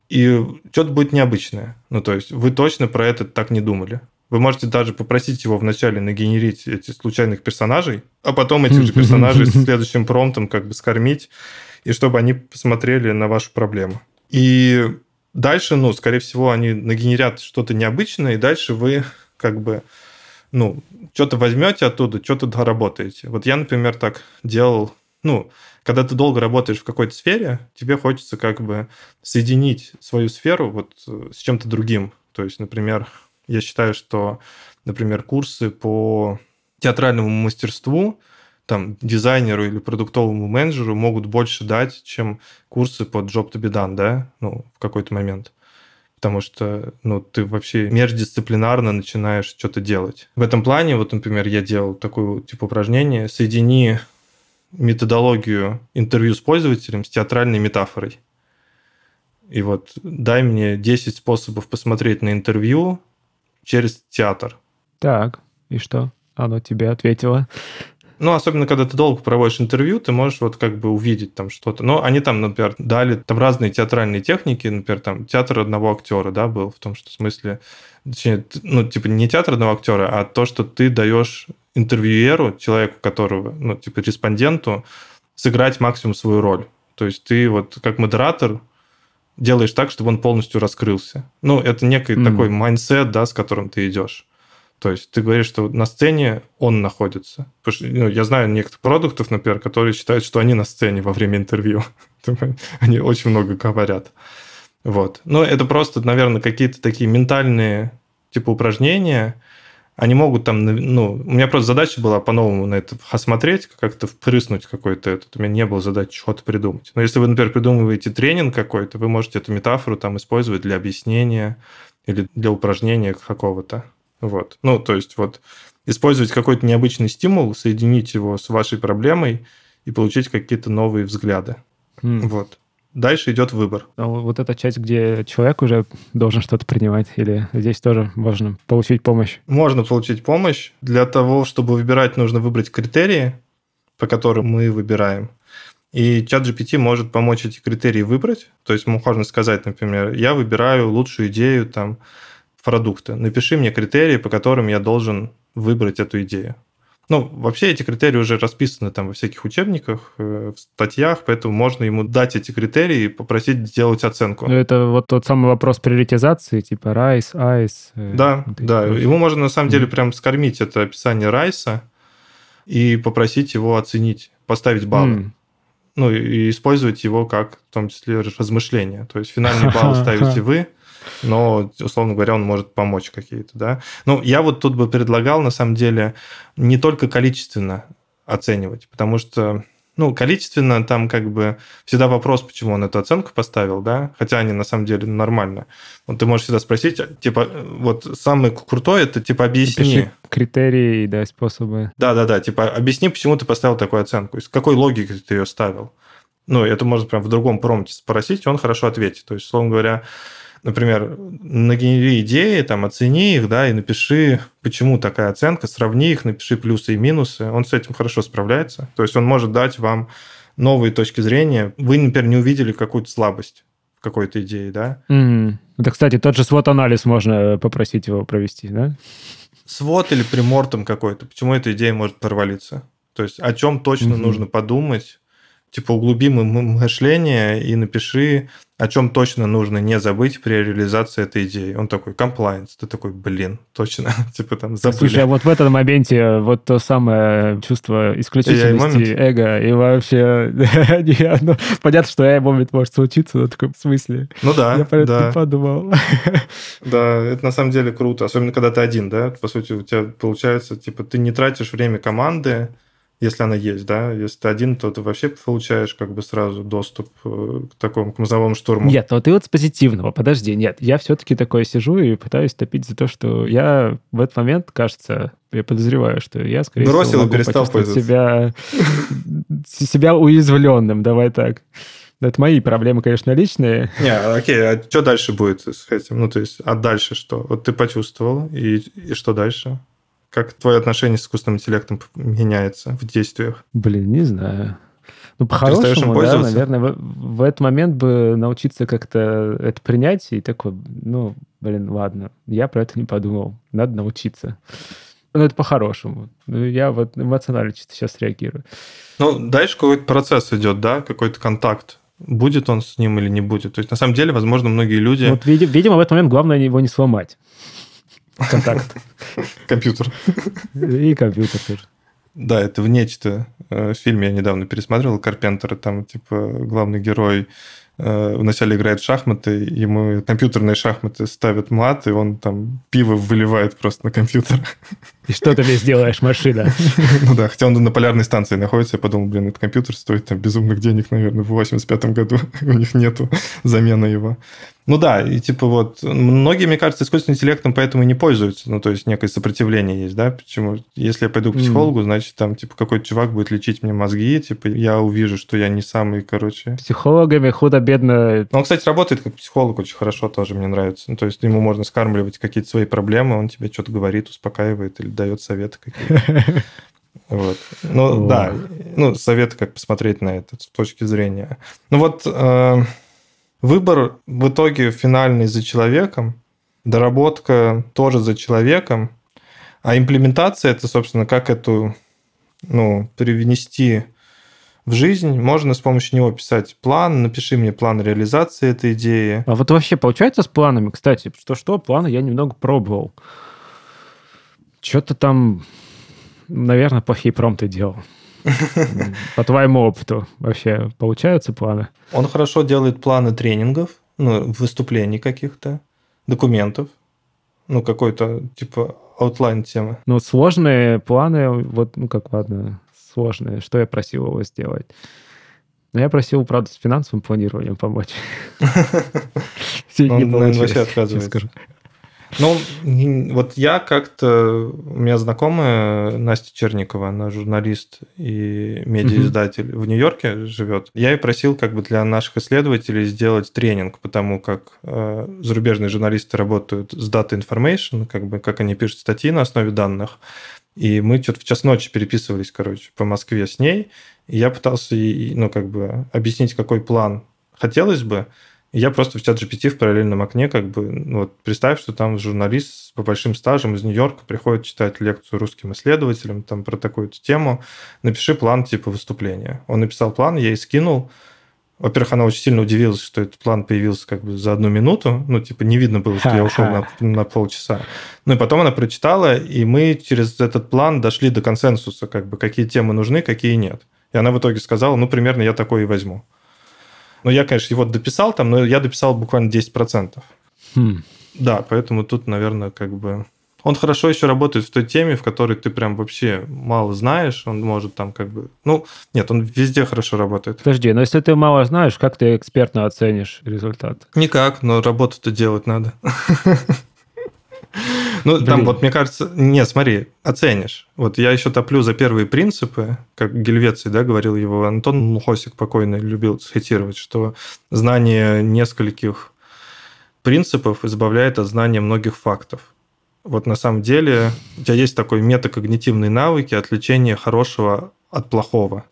Speaker 1: И что-то будет необычное. Ну, то есть вы точно про это так не думали. Вы можете даже попросить его вначале нагенерить эти случайных персонажей, а потом этих же [laughs] персонажей с следующим промптом как бы скормить, и чтобы они посмотрели на вашу проблему. И Дальше, ну, скорее всего, они нагенерят что-то необычное, и дальше вы как бы, ну, что-то возьмете оттуда, что-то доработаете. Вот я, например, так делал, ну, когда ты долго работаешь в какой-то сфере, тебе хочется как бы соединить свою сферу вот с чем-то другим. То есть, например, я считаю, что, например, курсы по театральному мастерству – там, дизайнеру или продуктовому менеджеру могут больше дать, чем курсы по job to be done, да, ну, в какой-то момент. Потому что, ну, ты вообще междисциплинарно начинаешь что-то делать. В этом плане, вот, например, я делал такое тип упражнение, соедини методологию интервью с пользователем с театральной метафорой. И вот дай мне 10 способов посмотреть на интервью через театр.
Speaker 2: Так, и что? Оно тебе ответило?
Speaker 1: Ну, особенно, когда ты долго проводишь интервью, ты можешь вот как бы увидеть там что-то. Но они там, например, дали там разные театральные техники, например, там театр одного актера, да, был в том что смысле, точнее, ну, типа не театр одного актера, а то, что ты даешь интервьюеру, человеку, которого, ну, типа респонденту, сыграть максимум свою роль. То есть ты вот как модератор делаешь так, чтобы он полностью раскрылся. Ну, это некий mm. такой mindset, да, с которым ты идешь. То есть ты говоришь, что на сцене он находится. Потому что, ну, я знаю некоторых продуктов, например, которые считают, что они на сцене во время интервью. [laughs] они очень много говорят. Вот. Но это просто, наверное, какие-то такие ментальные типа упражнения. Они могут там, ну, у меня просто задача была по-новому на это посмотреть, как-то впрыснуть какой-то этот. У меня не было задачи чего-то придумать. Но если вы, например, придумываете тренинг какой-то, вы можете эту метафору там использовать для объяснения или для упражнения какого-то. Вот. Ну, то есть вот использовать какой-то необычный стимул, соединить его с вашей проблемой и получить какие-то новые взгляды. Mm. Вот. Дальше идет выбор.
Speaker 2: А вот эта часть, где человек уже должен что-то принимать, или здесь тоже можно получить помощь?
Speaker 1: Можно получить помощь. Для того, чтобы выбирать, нужно выбрать критерии, по которым мы выбираем. И чат GPT может помочь эти критерии выбрать. То есть можно сказать, например, я выбираю лучшую идею там, продукта. Напиши мне критерии, по которым я должен выбрать эту идею. Ну, вообще эти критерии уже расписаны там во всяких учебниках, э, в статьях, поэтому можно ему дать эти критерии и попросить сделать оценку.
Speaker 2: Ну, это вот тот самый вопрос приоритизации, типа райс, айс.
Speaker 1: Э, да, да. Вопросы. Ему можно на самом деле прям скормить это описание райса и попросить его оценить, поставить баллы. Mm. Ну, и использовать его как, в том числе, размышление. То есть финальный балл [laughs] ставите вы, но, условно говоря, он может помочь какие-то, да. Ну, я вот тут бы предлагал, на самом деле, не только количественно оценивать, потому что ну, количественно там как бы всегда вопрос, почему он эту оценку поставил, да, хотя они на самом деле нормально. Вот ты можешь всегда спросить, типа, вот самый крутой это типа объясни. Пиши
Speaker 2: критерии, да, способы.
Speaker 1: Да-да-да, типа объясни, почему ты поставил такую оценку, с какой логикой ты ее ставил. Ну, это можно прям в другом промпте спросить, и он хорошо ответит. То есть, условно говоря, например, нагенери идеи, там, оцени их, да, и напиши, почему такая оценка, сравни их, напиши плюсы и минусы. Он с этим хорошо справляется. То есть он может дать вам новые точки зрения. Вы, например, не увидели какую-то слабость какой-то идее, да?
Speaker 2: Mm. Это, кстати, тот же свод-анализ можно попросить его провести, да?
Speaker 1: Свод или примортом какой-то. Почему эта идея может провалиться? То есть о чем точно mm-hmm. нужно подумать, типа углуби мышление и напиши о чем точно нужно не забыть при реализации этой идеи. Он такой, compliance. Ты такой, блин, точно. [laughs] типа там забыли.
Speaker 2: Слушай, а вот в этом моменте вот то самое чувство исключительности эго и вообще... [laughs] ну, понятно, что я момент может случиться, но такой в смысле.
Speaker 1: Ну да,
Speaker 2: Я про это
Speaker 1: да.
Speaker 2: не подумал. [laughs]
Speaker 1: да, это на самом деле круто. Особенно, когда ты один, да? По сути, у тебя получается, типа, ты не тратишь время команды, если она есть, да. Если ты один, то ты вообще получаешь как бы сразу доступ э, к такому к мозговому штурму.
Speaker 2: Нет, но ты вот с позитивного. Подожди, нет. Я все-таки такой сижу и пытаюсь топить за то, что я в этот момент, кажется, я подозреваю, что я, скорее
Speaker 1: Бросил
Speaker 2: всего, могу
Speaker 1: перестал
Speaker 2: себя, [laughs] себя уязвленным. Давай так. Это мои проблемы, конечно, личные.
Speaker 1: Не, окей, а что дальше будет с этим? Ну, то есть, а дальше что? Вот ты почувствовал, и, и что дальше? Как твое отношение с искусственным интеллектом меняется в действиях?
Speaker 2: Блин, не знаю. Ну,
Speaker 1: им
Speaker 2: по-хорошему, да, наверное, в, в этот момент бы научиться как-то это принять и такой, ну, блин, ладно, я про это не подумал, надо научиться. Ну, это по-хорошему. Ну, я вот эмоционально чисто сейчас реагирую.
Speaker 1: Ну, дальше какой-то процесс идет, да, какой-то контакт. Будет он с ним или не будет. То есть, на самом деле, возможно, многие люди...
Speaker 2: Вот, види- видимо, в этот момент главное его не сломать. Контакт.
Speaker 1: Компьютер.
Speaker 2: И компьютер тоже.
Speaker 1: Да, это в нечто. Э, Фильм я недавно пересматривал Карпентера, там, типа, главный герой э, вначале играет в шахматы, ему компьютерные шахматы ставят мат, и он там пиво выливает просто на компьютер.
Speaker 2: И что ты здесь делаешь, машина? [laughs]
Speaker 1: Ну да, хотя он на полярной станции находится, я подумал, блин, этот компьютер стоит там безумных денег, наверное, в 85 году, [laughs] у них нету замены его. Ну да, и типа вот, многие, мне кажется, искусственным интеллектом поэтому и не пользуются, ну то есть некое сопротивление есть, да, почему? Если я пойду к психологу, значит, там, типа, какой-то чувак будет лечить мне мозги, типа, я увижу, что я не самый, короче...
Speaker 2: Психологами худо-бедно...
Speaker 1: Он, кстати, работает как психолог очень хорошо, тоже мне нравится. Ну, то есть ему можно скармливать какие-то свои проблемы, он тебе что-то говорит, успокаивает или дает советы какие-то. [laughs] Вот. Ну, да, ну, советы, как посмотреть на это с точки зрения. Ну, вот э, выбор в итоге финальный за человеком, доработка тоже за человеком, а имплементация это, собственно, как эту, ну, привнести в жизнь. Можно с помощью него писать план, напиши мне план реализации этой идеи.
Speaker 2: А вот вообще получается с планами, кстати, что-что, планы я немного пробовал. Что-то там, наверное, плохие промпты делал. По твоему опыту вообще получаются планы?
Speaker 1: Он хорошо делает планы тренингов, ну, выступлений каких-то, документов, ну, какой-то, типа, outline темы.
Speaker 2: Ну, сложные планы, вот, ну как, ладно, сложные. Что я просил его сделать? Ну, я просил, правда, с финансовым планированием помочь. [laughs] Не
Speaker 1: Он, наверное, вообще отказывается. Ну, вот я как-то... У меня знакомая Настя Черникова, она журналист и медиаиздатель в Нью-Йорке живет. Я ей просил как бы для наших исследователей сделать тренинг, потому как э, зарубежные журналисты работают с Data Information, как бы как они пишут статьи на основе данных. И мы что-то в час ночи переписывались, короче, по Москве с ней. И я пытался, ей, ну, как бы объяснить, какой план хотелось бы. И я просто в чат GPT в параллельном окне, как бы, ну, вот представь, что там журналист с по большим стажем из Нью-Йорка приходит читать лекцию русским исследователям там про такую-то тему. Напиши план типа выступления. Он написал план, я ей скинул. Во-первых, она очень сильно удивилась, что этот план появился как бы за одну минуту. Ну, типа, не видно было, что я ушел на, на полчаса. Ну, и потом она прочитала, и мы через этот план дошли до консенсуса, как бы, какие темы нужны, какие нет. И она в итоге сказала, ну, примерно я такой и возьму. Ну, я, конечно, его дописал там, но я дописал буквально 10%.
Speaker 2: Хм.
Speaker 1: Да, поэтому тут, наверное, как бы... Он хорошо еще работает в той теме, в которой ты прям вообще мало знаешь. Он может там как бы... Ну, нет, он везде хорошо работает.
Speaker 2: Подожди, но если ты мало знаешь, как ты экспертно оценишь результат?
Speaker 1: Никак, но работу-то делать надо. [laughs] [laughs] Ну, там
Speaker 2: Блин.
Speaker 1: вот, мне кажется... Нет, смотри, оценишь. Вот я еще топлю за первые принципы, как Гельвеций, да, говорил его, Антон Мухосик покойный любил цитировать, что знание нескольких принципов избавляет от знания многих фактов. Вот на самом деле у тебя есть такой метакогнитивные навыки отвлечения хорошего от плохого.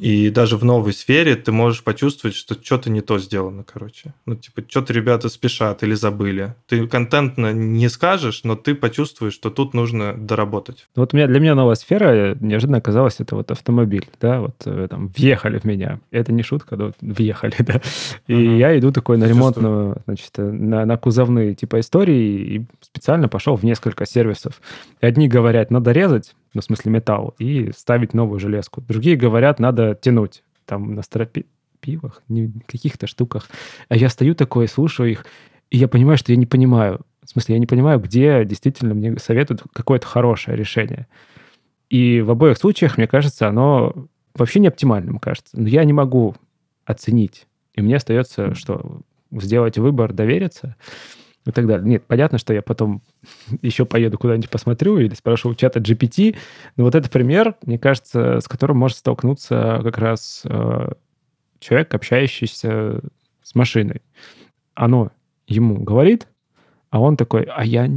Speaker 1: И даже в новой сфере ты можешь почувствовать, что что-то не то сделано, короче. Ну, типа, что-то ребята спешат или забыли. Ты контентно не скажешь, но ты почувствуешь, что тут нужно доработать.
Speaker 2: Вот у меня, для меня новая сфера неожиданно оказалась это вот автомобиль, да, вот э, там въехали в меня. Это не шутка, да, въехали, [laughs] да. И uh-huh. я иду такой на ремонтную, значит, на, на кузовные типа истории и специально пошел в несколько сервисов. И одни говорят, надо резать, ну, в смысле металл, и ставить новую железку. Другие говорят, надо тянуть там на стропивах, каких-то штуках. А я стою такой, слушаю их, и я понимаю, что я не понимаю. В смысле, я не понимаю, где действительно мне советуют какое-то хорошее решение. И в обоих случаях, мне кажется, оно вообще не оптимальным кажется. Но я не могу оценить. И мне остается, что сделать выбор, довериться и так далее. Нет, понятно, что я потом [laughs] еще поеду куда-нибудь посмотрю или спрошу у чата GPT, но вот это пример, мне кажется, с которым может столкнуться как раз э, человек, общающийся с машиной. Оно ему говорит, а он такой, а я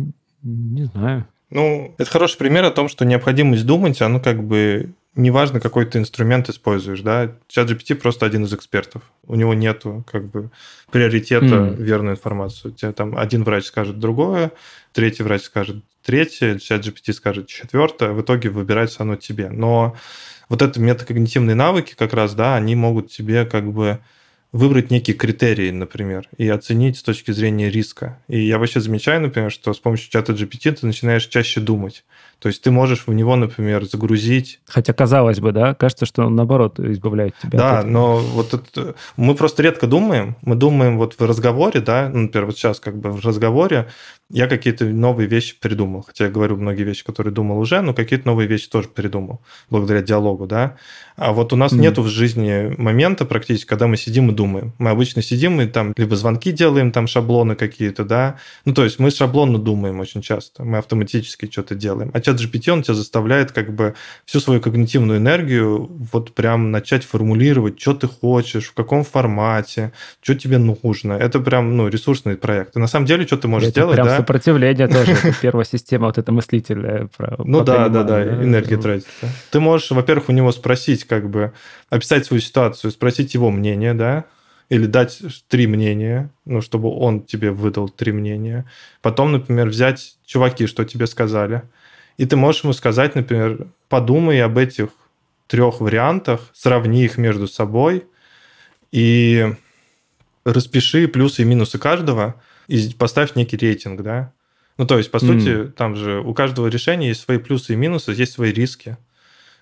Speaker 2: не знаю.
Speaker 1: Ну, это хороший пример о том, что необходимость думать, оно как бы неважно, какой ты инструмент используешь, да, чат GPT просто один из экспертов. У него нету как бы приоритета mm. верную информацию. Тебе там один врач скажет другое, третий врач скажет третье, чат GPT скажет четвертое, в итоге выбирается оно тебе. Но вот это метакогнитивные навыки как раз, да, они могут тебе как бы выбрать некие критерии, например, и оценить с точки зрения риска. И я вообще замечаю, например, что с помощью чата GPT ты начинаешь чаще думать. То есть ты можешь в него, например, загрузить...
Speaker 2: Хотя, казалось бы, да, кажется, что он, наоборот, избавляет тебя.
Speaker 1: Да, но вот это... мы просто редко думаем. Мы думаем вот в разговоре, да, ну, например, вот сейчас как бы в разговоре я какие-то новые вещи придумал. Хотя я говорю многие вещи, которые думал уже, но какие-то новые вещи тоже придумал благодаря диалогу, да. А вот у нас mm. нету в жизни момента практически, когда мы сидим и думаем. Мы обычно сидим и там либо звонки делаем, там шаблоны какие-то, да. Ну, то есть мы шаблонно думаем очень часто. Мы автоматически что-то делаем. А чат GPT, он тебя заставляет как бы всю свою когнитивную энергию вот прям начать формулировать, что ты хочешь, в каком формате, что тебе нужно. Это прям, ну, ресурсный проект. И на самом деле, что ты можешь
Speaker 2: это
Speaker 1: сделать,
Speaker 2: прям
Speaker 1: да?
Speaker 2: сопротивление тоже. [laughs] Первая система вот эта мыслительная.
Speaker 1: Ну да, да, да, энергия тратится. Ты можешь, во-первых, у него спросить, как бы, описать свою ситуацию, спросить его мнение, да, или дать три мнения, ну, чтобы он тебе выдал три мнения. Потом, например, взять чуваки, что тебе сказали, и ты можешь ему сказать, например, подумай об этих трех вариантах, сравни их между собой и распиши плюсы и минусы каждого и поставь некий рейтинг, да. Ну, то есть, по mm. сути, там же у каждого решения есть свои плюсы и минусы, есть свои риски.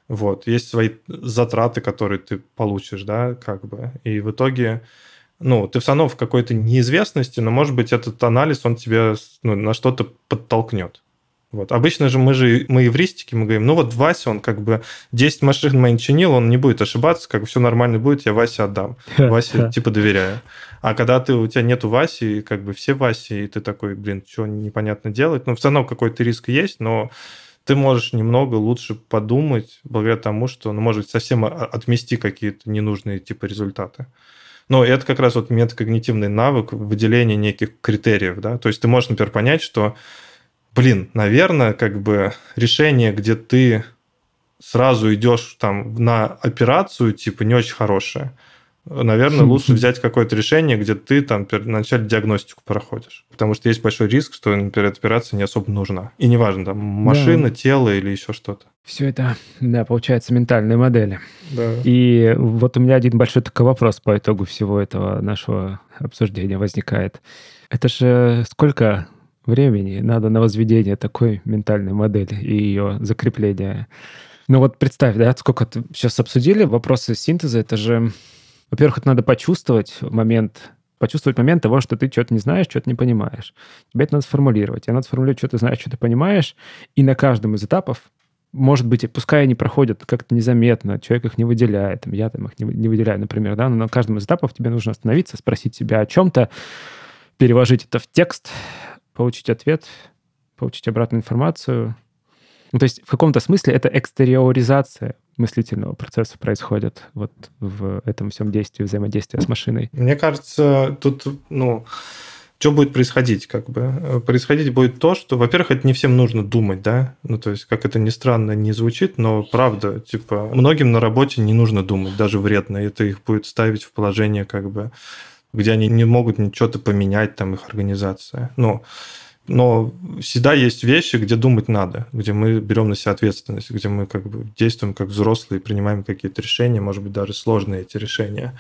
Speaker 1: Вот, есть свои затраты, которые ты получишь, да, как бы. И в итоге, ну, ты все равно в какой-то неизвестности, но, может быть, этот анализ, он тебя ну, на что-то подтолкнет. Вот. Обычно же мы же, мы евристики, мы говорим, ну вот Вася, он как бы 10 машин моим чинил, он не будет ошибаться, как бы все нормально будет, я Васе отдам. [laughs] Васе типа доверяю. А когда ты, у тебя нету Васи, как бы все Васи, и ты такой, блин, что непонятно делать, ну все равно какой-то риск есть, но ты можешь немного лучше подумать благодаря тому, что, ну, может быть, совсем отмести какие-то ненужные типа результаты. Но это как раз вот метакогнитивный навык выделения неких критериев, да, то есть ты можешь, например, понять, что блин, наверное, как бы решение, где ты сразу идешь там на операцию, типа, не очень хорошее. Наверное, [laughs] лучше взять какое-то решение, где ты там вначале диагностику проходишь. Потому что есть большой риск, что, например, эта операция не особо нужна. И неважно, там, машина, да. тело или еще что-то.
Speaker 2: Все это, да, получается ментальные модели.
Speaker 1: Да.
Speaker 2: И вот у меня один большой такой вопрос по итогу всего этого нашего обсуждения возникает. Это же сколько времени надо на возведение такой ментальной модели и ее закрепление. Ну вот представь, да, сколько сейчас обсудили вопросы синтеза, это же, во-первых, это надо почувствовать момент, почувствовать момент того, что ты что-то не знаешь, что-то не понимаешь. Тебе это надо сформулировать. Тебе надо сформулировать, что ты знаешь, что ты понимаешь, и на каждом из этапов может быть, пускай они проходят как-то незаметно, человек их не выделяет, я там их не, не выделяю, например, да, но на каждом из этапов тебе нужно остановиться, спросить себя о чем-то, переложить это в текст, получить ответ, получить обратную информацию. Ну, то есть в каком-то смысле это экстериоризация мыслительного процесса происходит вот в этом всем действии, взаимодействия с машиной.
Speaker 1: Мне кажется, тут, ну, что будет происходить? Как бы? Происходить будет то, что, во-первых, это не всем нужно думать, да, ну, то есть, как это ни странно не звучит, но правда, типа, многим на работе не нужно думать, даже вредно, это их будет ставить в положение, как бы, где они не могут ничего-то поменять, там, их организация. Ну, но всегда есть вещи, где думать надо, где мы берем на себя ответственность, где мы как бы действуем как взрослые, принимаем какие-то решения, может быть, даже сложные эти решения.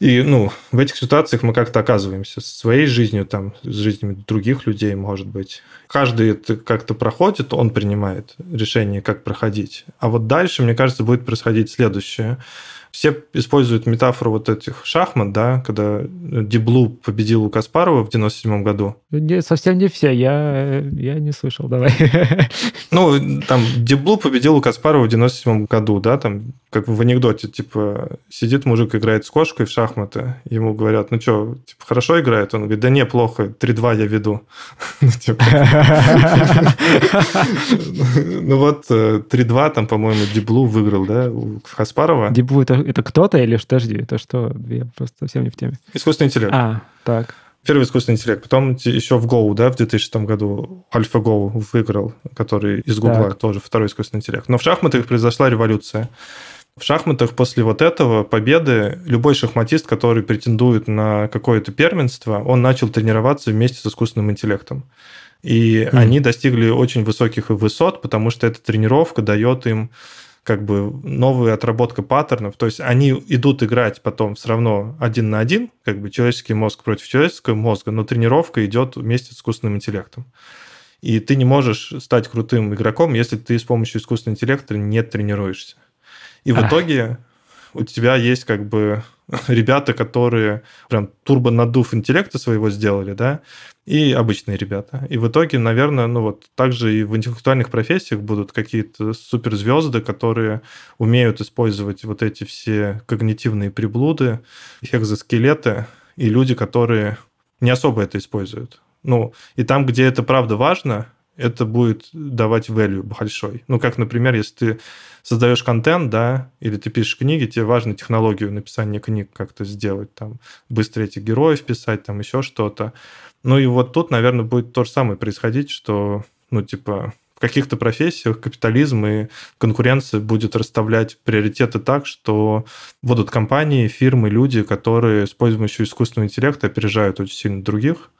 Speaker 1: И, ну, в этих ситуациях мы как-то оказываемся с своей жизнью, там, с жизнями других людей, может быть. Каждый это как-то проходит, он принимает решение, как проходить. А вот дальше, мне кажется, будет происходить следующее – все используют метафору вот этих шахмат, да, когда Диблу победил у Каспарова в 97 году.
Speaker 2: Не, совсем не все, я, я не слышал, давай.
Speaker 1: Ну, там Диблу победил у Каспарова в 97 году, да, там как в анекдоте, типа, сидит мужик, играет с кошкой в шахматы, ему говорят, ну что, типа, хорошо играет? Он говорит, да не, плохо, 3-2 я веду. Ну, типа. [laughs] ну вот, 3-2 там, по-моему, Диблу выиграл, да, у Каспарова.
Speaker 2: Диблу это, это кто-то или подожди, это что? Я просто совсем не в теме.
Speaker 1: Искусственный интеллект.
Speaker 2: А, так.
Speaker 1: Первый искусственный интеллект. Потом еще в Go, да, в 2006 году AlphaGo выиграл, который из Гугла, тоже второй искусственный интеллект. Но в шахматах произошла революция. В шахматах после вот этого победы любой шахматист, который претендует на какое-то первенство, он начал тренироваться вместе с искусственным интеллектом. И mm. они достигли очень высоких высот, потому что эта тренировка дает им как бы новая отработка паттернов. То есть они идут играть потом все равно один на один, как бы человеческий мозг против человеческого мозга, но тренировка идет вместе с искусственным интеллектом. И ты не можешь стать крутым игроком, если ты с помощью искусственного интеллекта не тренируешься. И в итоге у тебя есть как бы [laughs] ребята, которые прям турбо надув интеллекта своего сделали, да, и обычные ребята. И в итоге, наверное, ну вот также и в интеллектуальных профессиях будут какие-то суперзвезды, которые умеют использовать вот эти все когнитивные приблуды, экзоскелеты, и люди, которые не особо это используют. Ну, и там, где это правда важно, это будет давать value большой. Ну, как, например, если ты создаешь контент, да, или ты пишешь книги, тебе важно технологию написания книг как-то сделать, там, быстро этих героев писать, там, еще что-то. Ну, и вот тут, наверное, будет то же самое происходить, что, ну, типа, в каких-то профессиях капитализм и конкуренция будет расставлять приоритеты так, что будут компании, фирмы, люди, которые с помощью искусственного интеллекта опережают очень сильно других,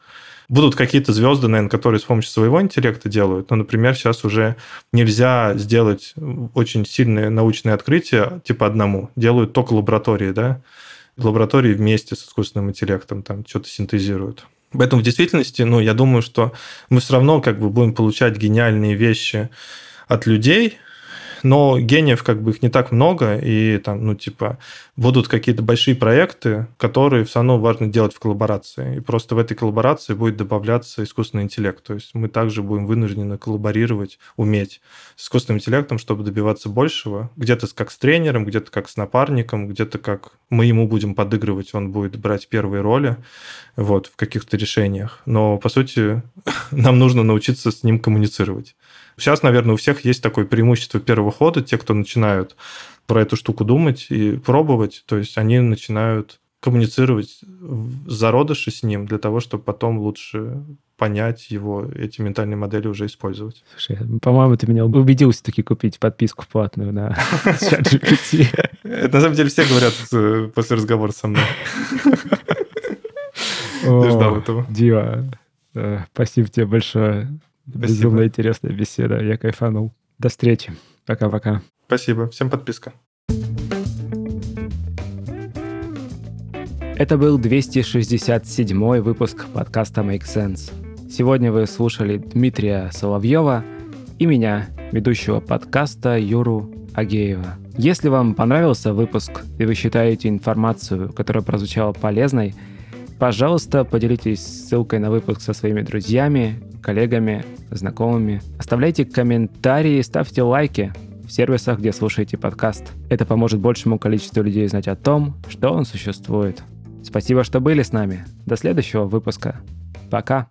Speaker 1: Будут какие-то звезды, наверное, которые с помощью своего интеллекта делают. Но, например, сейчас уже нельзя сделать очень сильное научное открытие типа одному. Делают только лаборатории, да? Лаборатории вместе с искусственным интеллектом там что-то синтезируют. Поэтому в действительности, ну, я думаю, что мы все равно как бы будем получать гениальные вещи от людей, но гениев как бы их не так много, и там, ну, типа, будут какие-то большие проекты, которые все равно важно делать в коллаборации. И просто в этой коллаборации будет добавляться искусственный интеллект. То есть мы также будем вынуждены коллаборировать, уметь с искусственным интеллектом, чтобы добиваться большего. Где-то как с тренером, где-то как с напарником, где-то как мы ему будем подыгрывать, он будет брать первые роли вот, в каких-то решениях. Но, по сути, [laughs] нам нужно научиться с ним коммуницировать. Сейчас, наверное, у всех есть такое преимущество первого хода. Те, кто начинают про эту штуку думать и пробовать, то есть они начинают коммуницировать в зародыше с ним для того, чтобы потом лучше понять его, эти ментальные модели уже использовать.
Speaker 2: Слушай, по-моему, ты меня убедил все-таки купить подписку платную на [laughs] ChatGPT.
Speaker 1: Это на самом деле все говорят э, после разговора со мной.
Speaker 2: Ты ждал этого. Дива, э, спасибо тебе большое. Спасибо. Безумно интересная беседа. Я кайфанул. До встречи. Пока-пока.
Speaker 1: Спасибо. Всем подписка.
Speaker 2: Это был 267 выпуск подкаста Make Sense. Сегодня вы слушали Дмитрия Соловьева и меня, ведущего подкаста Юру Агеева. Если вам понравился выпуск и вы считаете информацию, которая прозвучала полезной, пожалуйста, поделитесь ссылкой на выпуск со своими друзьями коллегами, знакомыми. Оставляйте комментарии, ставьте лайки в сервисах, где слушаете подкаст. Это поможет большему количеству людей знать о том, что он существует. Спасибо, что были с нами. До следующего выпуска. Пока.